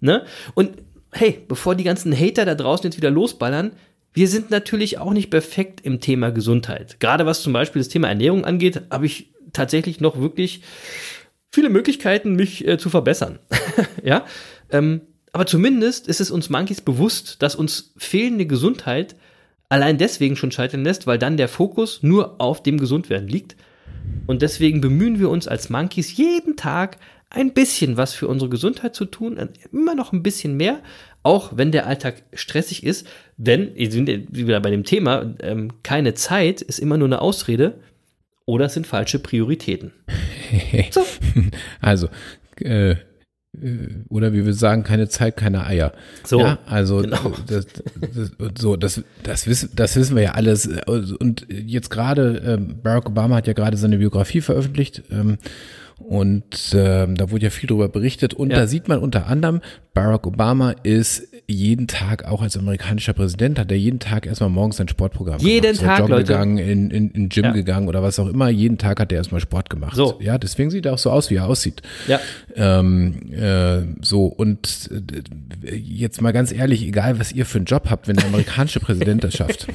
C: Ne? Und hey, bevor die ganzen Hater da draußen jetzt wieder losballern, wir sind natürlich auch nicht perfekt im Thema Gesundheit. Gerade was zum Beispiel das Thema Ernährung angeht, habe ich tatsächlich noch wirklich viele Möglichkeiten, mich äh, zu verbessern. ja, ähm, aber zumindest ist es uns Monkeys bewusst, dass uns fehlende Gesundheit allein deswegen schon scheitern lässt, weil dann der Fokus nur auf dem Gesundwerden liegt. Und deswegen bemühen wir uns als Monkeys jeden Tag ein bisschen was für unsere Gesundheit zu tun, immer noch ein bisschen mehr, auch wenn der Alltag stressig ist. Denn, wir sind wieder bei dem Thema, ähm, keine Zeit ist immer nur eine Ausrede oder es sind falsche Prioritäten.
D: So. Also, äh, oder wie wir sagen, keine Zeit, keine Eier.
C: So,
D: ja, also
C: genau.
D: das, das, so, das, das, wissen, das wissen wir ja alles. Und jetzt gerade, ähm, Barack Obama hat ja gerade seine Biografie veröffentlicht. Ähm, und ähm, da wurde ja viel darüber berichtet. Und
C: Ja.
D: da sieht man unter anderem, Barack Obama ist jeden Tag, auch als amerikanischer Präsident, hat er jeden Tag erstmal morgens sein Sportprogramm
C: Jeden
D: gemacht. Er
C: Tag,
D: joggen
C: Leute.
D: gegangen, in, in, in Gym
C: Ja.
D: gegangen oder was auch immer. Jeden Tag hat er erstmal Sport gemacht.
C: So.
D: Ja, deswegen sieht er auch so aus, wie er aussieht.
C: Ja,
D: Ähm, äh, so, und äh, jetzt mal ganz ehrlich, egal was ihr für einen Job habt, wenn der amerikanische Präsident das schafft,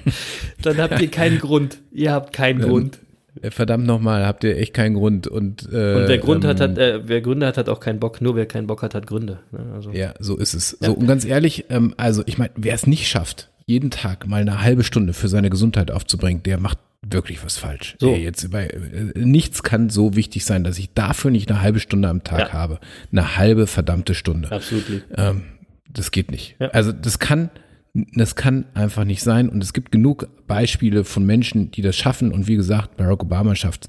C: dann habt ihr keinen Grund. Ihr habt keinen Grund.
D: Äh, verdammt nochmal, habt ihr echt keinen Grund. Und, äh,
C: Und wer Grund hat,
D: ähm,
C: hat äh, wer Gründe hat, hat auch keinen Bock. Nur wer keinen Bock hat, hat Gründe. Ne? Also.
D: Ja, so ist es. So, und ganz ehrlich, ähm, also ich meine, wer es nicht schafft, jeden Tag mal eine halbe Stunde für seine Gesundheit aufzubringen, der macht wirklich was falsch.
C: So.
D: Ey, jetzt bei, äh, nichts kann so wichtig sein, dass ich dafür nicht eine halbe Stunde am Tag
C: Ja.
D: habe. Eine halbe verdammte Stunde.
C: Absolut.
D: Ähm, das geht nicht.
C: Ja.
D: Also das kann, das kann einfach nicht sein. Und es gibt genug Beispiele von Menschen, die das schaffen. Und wie gesagt, Barack Obama schafft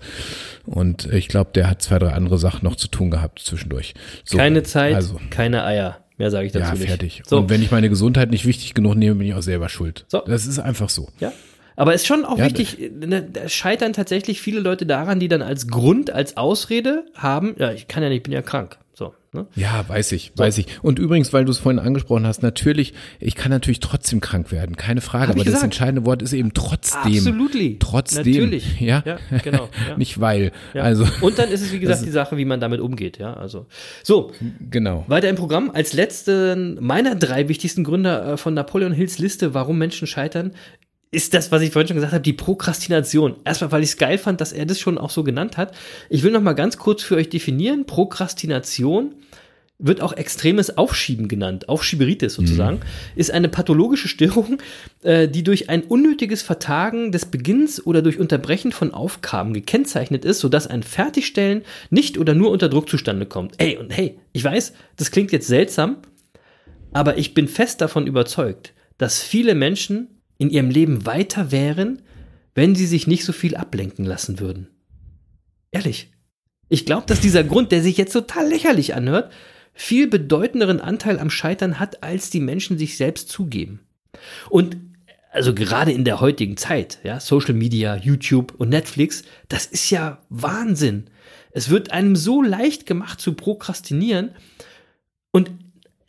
D: Und ich glaube, der hat zwei, drei andere Sachen noch zu tun gehabt zwischendurch. So,
C: keine Zeit,
D: Also,
C: keine Eier. Mehr sage ich dazu
D: ja,
C: nicht.
D: fertig.
C: So,
D: Und wenn ich meine Gesundheit nicht wichtig genug nehme, bin ich auch selber schuld.
C: So.
D: Das ist einfach so.
C: ja. Aber es ist schon auch
D: Ja,
C: wichtig, ne, da scheitern tatsächlich viele Leute daran, die dann als Grund, als Ausrede haben, ja, ich kann ja nicht, ich bin ja krank. So, Ne?
D: Ja, weiß ich, weiß ich. Und übrigens, weil du es vorhin angesprochen hast, natürlich, ich kann natürlich trotzdem krank werden, keine Frage.
C: Hab
D: aber das entscheidende Wort ist eben trotzdem.
C: Absolutely.
D: Trotzdem.
C: Natürlich.
D: Ja,
C: Ja, genau, ja.
D: Nicht weil.
C: Ja.
D: Also,
C: Und dann ist es, wie gesagt, die Sache, wie man damit umgeht. Ja, also. So,
D: genau.
C: weiter im Programm. Als letzten meiner drei wichtigsten Gründe äh, von Napoleon Hills Liste, warum Menschen scheitern, ist das, was ich vorhin schon gesagt habe, die Prokrastination. Erstmal, weil ich es geil fand, dass er das schon auch so genannt hat. Ich will noch mal ganz kurz für euch definieren. Prokrastination wird auch extremes Aufschieben genannt, Aufschieberitis sozusagen, ist eine pathologische Störung, äh, die durch ein unnötiges Vertagen des Beginns oder durch Unterbrechen von Aufgaben gekennzeichnet ist, sodass ein Fertigstellen nicht oder nur unter Druck zustande kommt. Ey, und hey, ich weiß, das klingt jetzt seltsam, aber ich bin fest davon überzeugt, dass viele Menschen in ihrem Leben weiter wären, wenn sie sich nicht so viel ablenken lassen würden. Ehrlich. Ich glaube, dass dieser Grund, der sich jetzt total lächerlich anhört, viel bedeutenderen Anteil am Scheitern hat, als die Menschen sich selbst zugeben. Und also gerade in der heutigen Zeit, ja, Social Media, YouTube und Netflix, das ist ja Wahnsinn. Es wird einem so leicht gemacht zu prokrastinieren und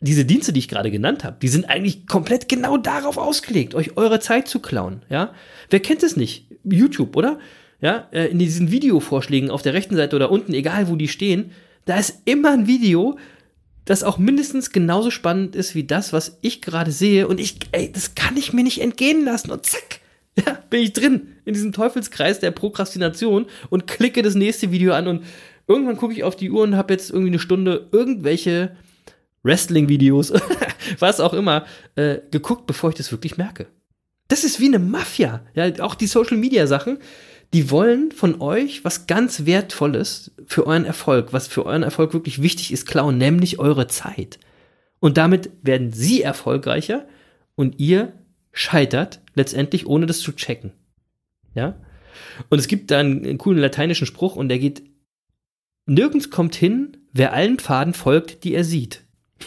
C: diese Dienste, die ich gerade genannt habe, die sind eigentlich komplett genau darauf ausgelegt, euch eure Zeit zu klauen, ja? Wer kennt es nicht? YouTube, oder? Ja, äh, in diesen Videovorschlägen auf der rechten Seite oder unten, egal wo die stehen, da ist immer ein Video, das auch mindestens genauso spannend ist wie das, was ich gerade sehe. Und ich, ey, das kann ich mir nicht entgehen lassen. Und zack, ja, bin ich drin in diesem Teufelskreis der Prokrastination und klicke das nächste Video an. Und irgendwann gucke ich auf die Uhr und habe jetzt irgendwie eine Stunde irgendwelche Wrestling-Videos, was auch immer, äh, geguckt, bevor ich das wirklich merke. Das ist wie eine Mafia. Ja, auch die Social-Media-Sachen, die wollen von euch was ganz Wertvolles für euren Erfolg, was für euren Erfolg wirklich wichtig ist, klauen, nämlich eure Zeit. Und damit werden sie erfolgreicher und ihr scheitert letztendlich, ohne das zu checken. Ja? Und es gibt da einen, einen coolen lateinischen Spruch und der geht, nirgends kommt hin, wer allen Pfaden folgt, die er sieht.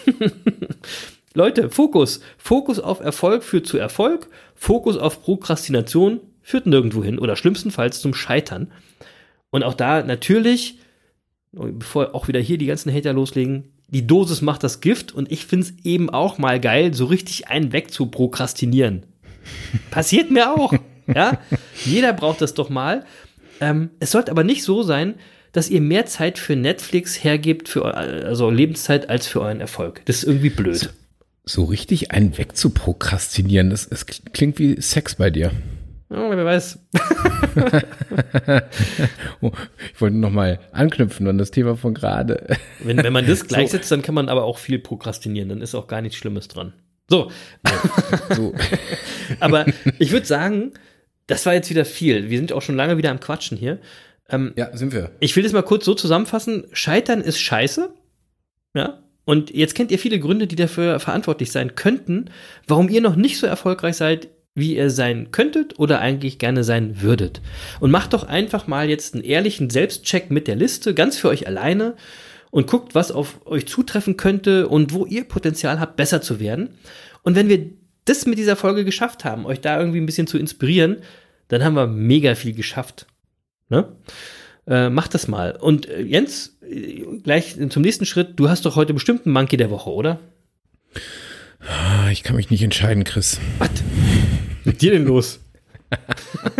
C: Leute, Fokus. Fokus auf Erfolg führt zu Erfolg. Fokus auf Prokrastination führt nirgendwo hin oder schlimmstenfalls zum Scheitern. Und auch da natürlich, bevor auch wieder hier die ganzen Hater loslegen, die Dosis macht das Gift und ich finde es eben auch mal geil, so richtig einen weg zu prokrastinieren. Passiert mir auch. Ja, jeder braucht das doch mal. Ähm, es sollte aber nicht so sein, dass ihr mehr Zeit für Netflix hergebt, für also Lebenszeit, als für euren Erfolg. Das ist irgendwie blöd.
D: So richtig einen wegzuprokrastinieren, das, das klingt wie Sex bei dir.
C: Ja, wer weiß.
D: Oh, ich wollte noch mal anknüpfen an das Thema von gerade.
C: Wenn, wenn man das gleichsetzt, dann kann man aber auch viel prokrastinieren. Dann ist auch gar nichts Schlimmes dran. So,
D: So.
C: aber ich würde sagen, das war jetzt wieder viel. Wir sind auch schon lange wieder am Quatschen hier. Ähm,
D: Ja, sind wir.
C: Ich will das mal kurz so zusammenfassen. Scheitern ist scheiße. Ja. Und jetzt kennt ihr viele Gründe, die dafür verantwortlich sein könnten, warum ihr noch nicht so erfolgreich seid, wie ihr sein könntet oder eigentlich gerne sein würdet. Und macht doch einfach mal jetzt einen ehrlichen Selbstcheck mit der Liste, ganz für euch alleine und guckt, was auf euch zutreffen könnte und wo ihr Potenzial habt, besser zu werden. Und wenn wir das mit dieser Folge geschafft haben, euch da irgendwie ein bisschen zu inspirieren, dann haben wir mega viel geschafft. Ne? Äh, mach das mal. Und äh, Jens, äh, gleich zum nächsten Schritt. Du hast doch heute bestimmt einen Monkey der Woche, oder?
D: Ah, Ich kann mich nicht entscheiden, Chris.
C: Was? Mit dir denn los?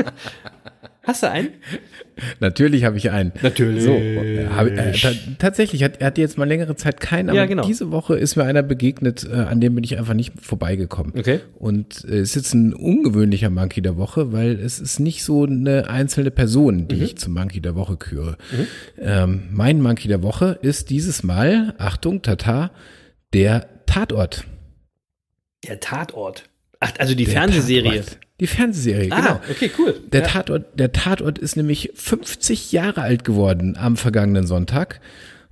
C: hast du einen?
D: Natürlich habe ich einen.
C: Natürlich.
D: So, äh, äh, ta tatsächlich, hat, er hatte jetzt mal längere Zeit keinen, aber
C: Ja, genau.
D: diese Woche ist mir einer begegnet, äh, an dem bin ich einfach nicht vorbeigekommen.
C: Okay.
D: Und äh, es ist jetzt ein ungewöhnlicher Monkey der Woche, weil es ist nicht so eine einzelne Person,
C: Mhm.
D: die ich zum Monkey der Woche küre. Ähm, mein Monkey der Woche ist dieses Mal, Achtung, Tata, der Tatort.
C: Der Tatort. Ach, also die
D: Der
C: Fernsehserie.
D: Tatort. Die Fernsehserie,
C: Ah,
D: genau.
C: okay, cool.
D: Der,
C: ja.
D: Tatort, der Tatort ist nämlich 50 Jahre alt geworden am vergangenen Sonntag.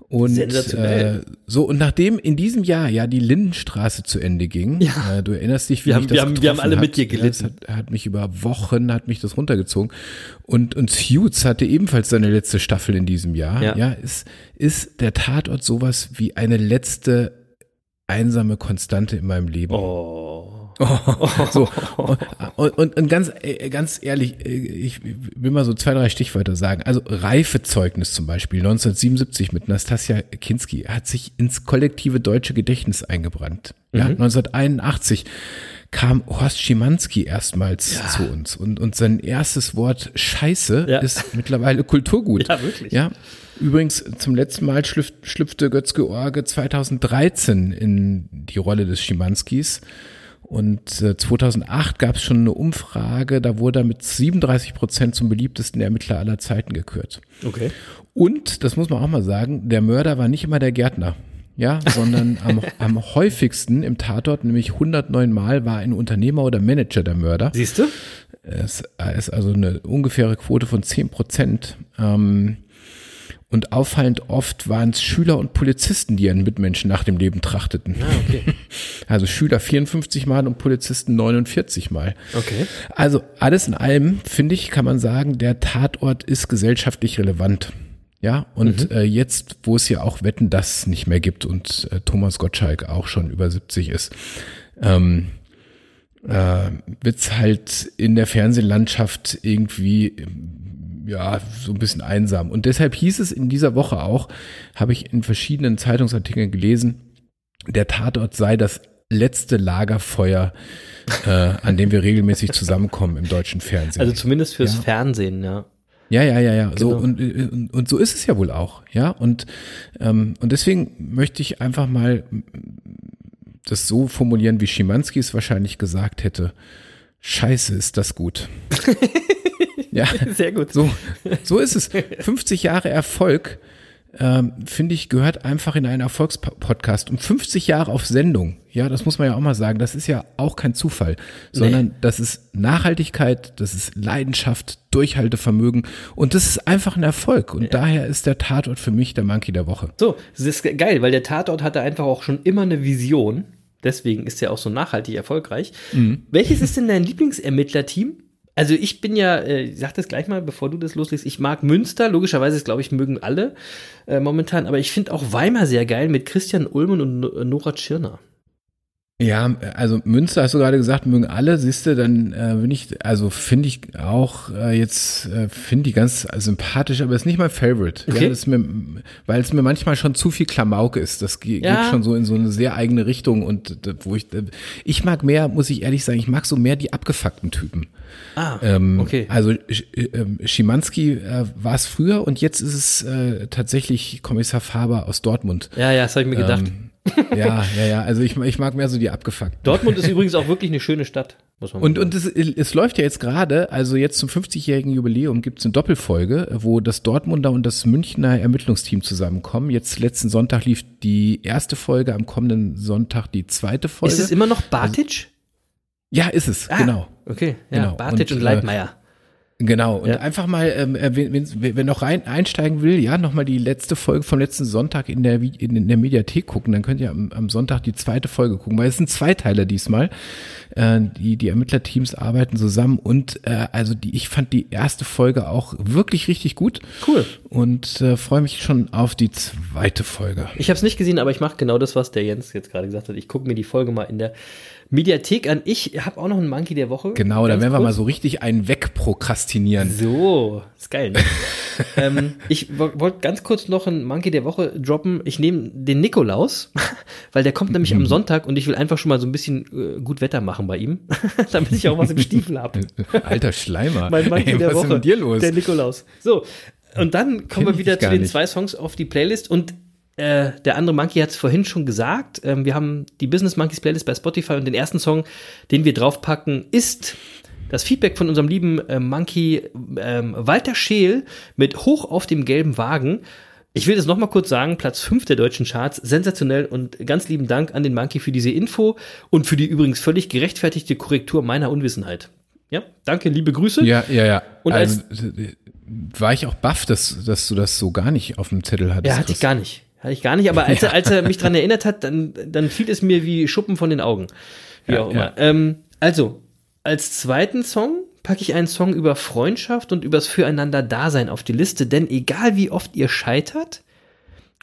D: Und
C: Sensationell.
D: äh, so, und nachdem in diesem Jahr ja die Lindenstraße zu Ende ging,
C: Ja.
D: äh, du erinnerst dich, wie
C: Wir haben-
D: das
C: wir haben- wir haben alle
D: hat.
C: mit dir
D: Ja, das
C: gelitten.
D: hat, hat mich über Wochen, hat mich das runtergezogen. Und, und Suits hatte ebenfalls seine letzte Staffel in diesem Jahr.
C: Ja.
D: Ja, ist, ist der Tatort sowas wie eine letzte einsame Konstante in meinem Leben.
C: Oh.
D: So, und, und, und ganz, äh, ganz ehrlich, äh, ich will mal so zwei, drei Stichwörter sagen. Also Reifezeugnis zum Beispiel 1977 mit Nastasia Kinski hat sich ins kollektive deutsche Gedächtnis eingebrannt. Ja, 1981 kam Horst Schimanski erstmals
C: Ja.
D: zu uns und, und sein erstes Wort Scheiße
C: Ja.
D: ist mittlerweile Kulturgut.
C: Ja, wirklich.
D: Ja. Übrigens, zum letzten Mal schlüpf, schlüpfte Götz-George 2013 in die Rolle des Schimanskis. Und äh, 2008 gab es schon eine Umfrage, da wurde er mit 37 Prozent zum beliebtesten Ermittler aller Zeiten gekürt.
C: Okay.
D: Und, das muss man auch mal sagen, der Mörder war nicht immer der Gärtner. Ja, sondern am, am häufigsten im Tatort, nämlich 109 Mal, war ein Unternehmer oder Manager der Mörder.
C: Siehst du?
D: Es ist also eine ungefähre Quote von 10 Prozent. Ähm, und auffallend oft waren es Schüler und Polizisten, die ihren Mitmenschen nach dem Leben trachteten.
C: Ah, okay.
D: Also Schüler 54 Mal und Polizisten 49 Mal.
C: Okay.
D: Also alles in allem, finde ich, kann man sagen, der Tatort ist gesellschaftlich relevant. Ja, und
C: Mhm.
D: äh, jetzt, wo es ja auch Wetten das nicht mehr gibt und äh, Thomas Gottschalk auch schon über 70 ist, ähm, äh, wird's halt in der Fernsehlandschaft irgendwie ja so ein bisschen einsam. Und deshalb hieß es in dieser Woche auch, habe ich in verschiedenen Zeitungsartikeln gelesen, der Tatort sei das letzte Lagerfeuer, äh, an dem wir regelmäßig zusammenkommen im deutschen Fernsehen.
C: Also zumindest fürs
D: Ja.
C: Fernsehen, ja.
D: Ja, ja, ja, ja. So
C: Genau.
D: und, und, und so ist es ja wohl auch, ja. Und ähm, und deswegen möchte ich einfach mal das so formulieren, wie Schimanski es wahrscheinlich gesagt hätte. Scheiße, ist das gut. ja,
C: Sehr gut.
D: so, so ist es. 50 Jahre Erfolg, ähm, finde ich, gehört einfach in einen Erfolgspodcast. Und 50 Jahre auf Sendung, ja, das muss man ja auch mal sagen, das ist ja auch kein Zufall, sondern das ist Nachhaltigkeit, das ist Leidenschaft, Durchhaltevermögen und das ist einfach ein Erfolg. Und daher ist der Tatort für mich der Monkey der Woche.
C: So, das ist ge- geil, weil der Tatort hatte einfach auch schon immer eine Vision. Deswegen ist er auch so nachhaltig erfolgreich. Welches ist denn dein Lieblingsermittlerteam? Also ich bin ja, äh, ich sag das gleich mal, bevor du das loslegst, ich mag Münster, logischerweise, glaube ich, mögen alle äh, momentan, aber ich finde auch Weimar sehr geil mit Christian Ulmen und No- Nora Tschirner.
D: Ja, also Münster hast du gerade gesagt, mögen alle, siehst du, dann äh, bin ich, also finde ich auch äh, jetzt, äh, finde die ganz sympathisch, aber ist nicht mein Favorite.
C: Okay.
D: Ja, mir, weil es mir manchmal schon zu viel Klamauk ist. Das ge
C: Ja.
D: geht schon so in so eine sehr eigene Richtung und äh, wo ich, äh, ich mag mehr, muss ich ehrlich sagen, ich mag so mehr die abgefuckten Typen.
C: Ah,
D: Ähm,
C: okay.
D: Also äh, ähm, Schimanski äh, war es früher und jetzt ist es äh, tatsächlich Kommissar Faber aus Dortmund.
C: Ja, ja, das habe ich mir gedacht.
D: Ähm, ja, ja, ja. Also ich, ich mag mehr so die abgefuckten.
C: Dortmund ist übrigens auch wirklich eine schöne Stadt, muss man
D: Und,
C: mal
D: und es, es läuft ja jetzt gerade, also jetzt zum 50-jährigen Jubiläum gibt es eine Doppelfolge, wo das Dortmunder und das Münchner Ermittlungsteam zusammenkommen. Jetzt letzten Sonntag lief die erste Folge, am kommenden Sonntag die zweite Folge.
C: Ist es immer noch Bartic?
D: ja, ist es,
C: Ah,
D: genau.
C: Okay, ja,
D: Genau.
C: Bartic und,
D: Und, äh,
C: Leitmeier.
D: Genau, und
C: Ja.
D: einfach mal, ähm, äh, wenn, wenn, noch rein einsteigen will, ja, nochmal die letzte Folge vom letzten Sonntag in der, in, in der Mediathek gucken, dann könnt ihr am, am Sonntag die zweite Folge gucken, weil es sind Zweiteiler diesmal. Äh, die, die Ermittlerteams arbeiten zusammen und äh, also die, ich fand die erste Folge auch wirklich richtig gut.
C: Cool.
D: Und äh, freue mich schon auf die zweite Folge.
C: Ich habe es nicht gesehen, aber ich mache genau das, was der Jens jetzt gerade gesagt hat. Ich gucke mir die Folge mal in der Mediathek an. Ich habe auch noch einen Monkey der Woche.
D: Genau, da werden wir mal so richtig einen wegprokrastinieren.
C: So, ist geil, ne? ähm, ich wo- wollte ganz kurz noch einen Monkey der Woche droppen. Ich nehme den Nikolaus, weil der kommt nämlich
D: Mhm.
C: am Sonntag und ich will einfach schon mal so ein bisschen äh, gut Wetter machen bei ihm, damit ich auch was im Stiefel habe.
D: Alter Schleimer.
C: Mein Monkey
D: Ey,
C: der
D: was
C: Woche.
D: ist denn mit dir los?
C: Der Nikolaus. So, und dann kommen
D: Kenn
C: wir wieder zu den
D: nicht.
C: zwei Songs auf die Playlist und äh, der andere Monkey hat es vorhin schon gesagt. Ähm, wir haben die Business Monkeys Playlist bei Spotify und den ersten Song, den wir draufpacken, ist das Feedback von unserem lieben äh, Monkey ähm, Walter Scheel mit Hoch auf dem gelben Wagen. Ich will das nochmal kurz sagen, Platz 5 der deutschen Charts, sensationell und ganz lieben Dank an den Monkey für diese Info und für die übrigens völlig gerechtfertigte Korrektur meiner Unwissenheit. Ja, danke, liebe Grüße.
D: Ja, ja, ja.
C: Und
D: also, äh, war ich auch baff, dass, dass du das so gar nicht auf dem Zettel hattest.
C: Ja, hatte ich gar nicht. Hatte ich gar nicht, aber als, er, als er mich dran erinnert hat, dann, dann fiel es mir wie Schuppen von den Augen. Wie
D: Ja,
C: auch immer.
D: ja.
C: Ähm, also, als zweiten Song packe ich einen Song über Freundschaft und übers Füreinander-Dasein auf die Liste, denn egal wie oft ihr scheitert,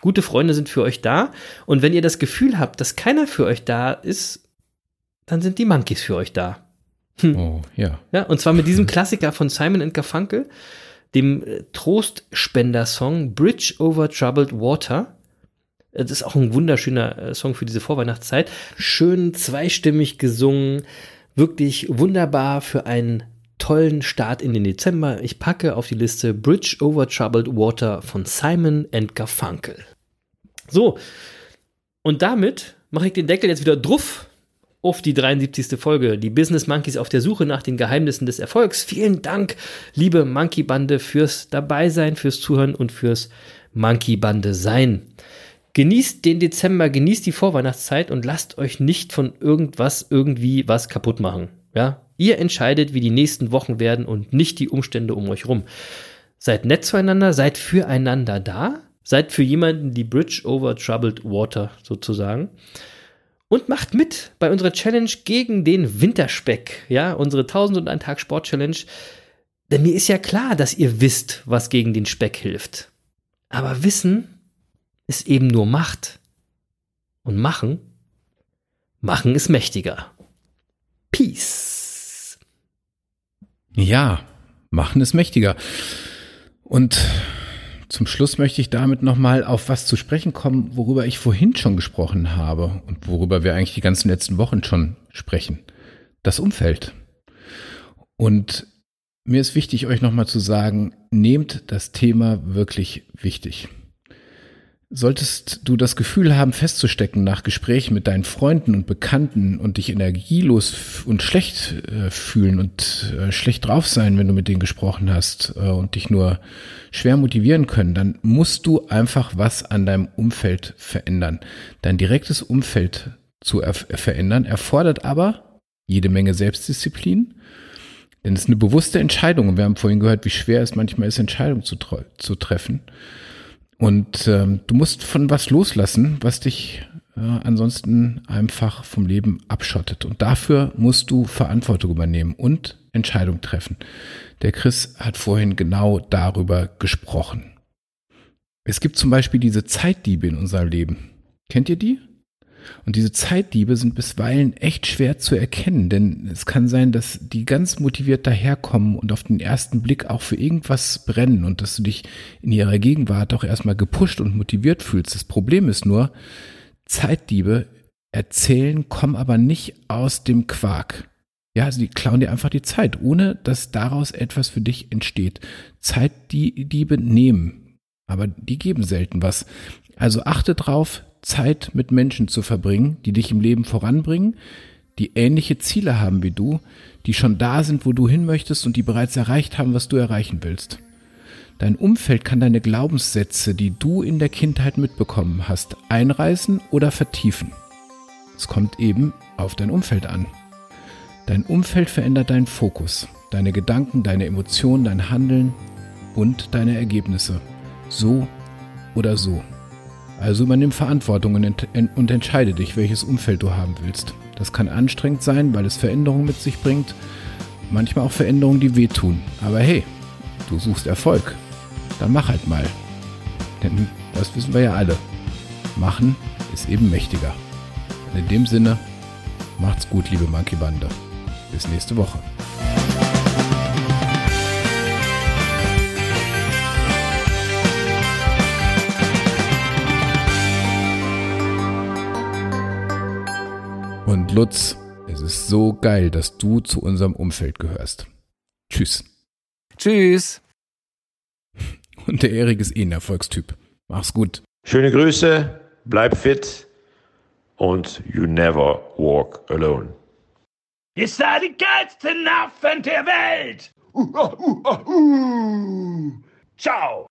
C: gute Freunde sind für euch da. Und wenn ihr das Gefühl habt, dass keiner für euch da ist, dann sind die Monkeys für euch da.
D: Oh, ja.
C: Ja, und zwar mit diesem Klassiker von Simon Garfunkel, dem äh, Trostspender-Song Bridge over Troubled Water. Das ist auch ein wunderschöner äh, Song für diese Vorweihnachtszeit. Schön zweistimmig gesungen, wirklich wunderbar für einen tollen Start in den Dezember. Ich packe auf die Liste Bridge over Troubled Water von Simon and Garfunkel. So, und damit mache ich den Deckel jetzt wieder druff auf die 73. Folge. Die Business Monkeys auf der Suche nach den Geheimnissen des Erfolgs. Vielen Dank, liebe Monkey Bande, fürs Dabeisein, fürs Zuhören und fürs Monkey Bande sein. Genießt den Dezember, genießt die Vorweihnachtszeit und lasst euch nicht von irgendwas irgendwie was kaputt machen. Ja, ihr entscheidet, wie die nächsten Wochen werden und nicht die Umstände um euch rum. Seid nett zueinander, seid füreinander da, seid für jemanden die Bridge over Troubled Water sozusagen und macht mit bei unserer Challenge gegen den Winterspeck. Ja, unsere 1001 Tag Sport Challenge. Denn mir ist ja klar, dass ihr wisst, was gegen den Speck hilft. Aber Wissen ist eben nur Macht. Und Machen, Machen ist mächtiger. Peace.
D: Ja, machen ist mächtiger. Und zum Schluss möchte ich damit nochmal auf was zu sprechen kommen, worüber ich vorhin schon gesprochen habe und worüber wir eigentlich die ganzen letzten Wochen schon sprechen. Das Umfeld. Und mir ist wichtig, euch nochmal zu sagen, nehmt das Thema wirklich wichtig. Solltest du das Gefühl haben, festzustecken nach Gesprächen mit deinen Freunden und Bekannten und dich energielos und schlecht äh, fühlen und äh, schlecht drauf sein, wenn du mit denen gesprochen hast äh, und dich nur schwer motivieren können, dann musst du einfach was an deinem Umfeld verändern. Dein direktes Umfeld zu er verändern erfordert aber jede Menge Selbstdisziplin, denn es ist eine bewusste Entscheidung und wir haben vorhin gehört, wie schwer es manchmal ist, Entscheidungen zu, zu treffen. Und ähm, du musst von was loslassen, was dich äh, ansonsten einfach vom Leben abschottet. Und dafür musst du Verantwortung übernehmen und Entscheidung treffen. Der Chris hat vorhin genau darüber gesprochen. Es gibt zum Beispiel diese Zeitdiebe in unserem Leben. Kennt ihr die? Und diese Zeitdiebe sind bisweilen echt schwer zu erkennen, denn es kann sein, dass die ganz motiviert daherkommen und auf den ersten Blick auch für irgendwas brennen und dass du dich in ihrer Gegenwart auch erstmal gepusht und motiviert fühlst. Das Problem ist nur, Zeitdiebe erzählen, kommen aber nicht aus dem Quark. Ja, also klauen dir einfach die Zeit, ohne dass daraus etwas für dich entsteht. Zeitdiebe nehmen, aber die geben selten was. Also achte drauf, Zeit mit Menschen zu verbringen, die dich im Leben voranbringen, die ähnliche Ziele haben wie du, die schon da sind, wo du hin möchtest und die bereits erreicht haben, was du erreichen willst. Dein Umfeld kann deine Glaubenssätze, die du in der Kindheit mitbekommen hast, einreißen oder vertiefen. Es kommt eben auf dein Umfeld an. Dein Umfeld verändert deinen Fokus, deine Gedanken, deine Emotionen, dein Handeln und deine Ergebnisse. So oder so. Also übernimm Verantwortung und, ent und entscheide dich, welches Umfeld du haben willst. Das kann anstrengend sein, weil es Veränderungen mit sich bringt. Manchmal auch Veränderungen, die wehtun. Aber hey, du suchst Erfolg. Dann mach halt mal. Denn das wissen wir ja alle. Machen ist eben mächtiger. Und in dem Sinne, macht's gut, liebe Monkey Bande. Bis nächste Woche. Und Lutz, es ist so geil, dass du zu unserem Umfeld gehörst. Tschüss.
A: Tschüss.
D: Und der Erik ist eh ein Erfolgstyp. Mach's gut.
E: Schöne Grüße, bleib fit und you never walk alone.
F: Ihr seid die geilsten Affen der Welt! Uh, uh, uh, uh. Ciao!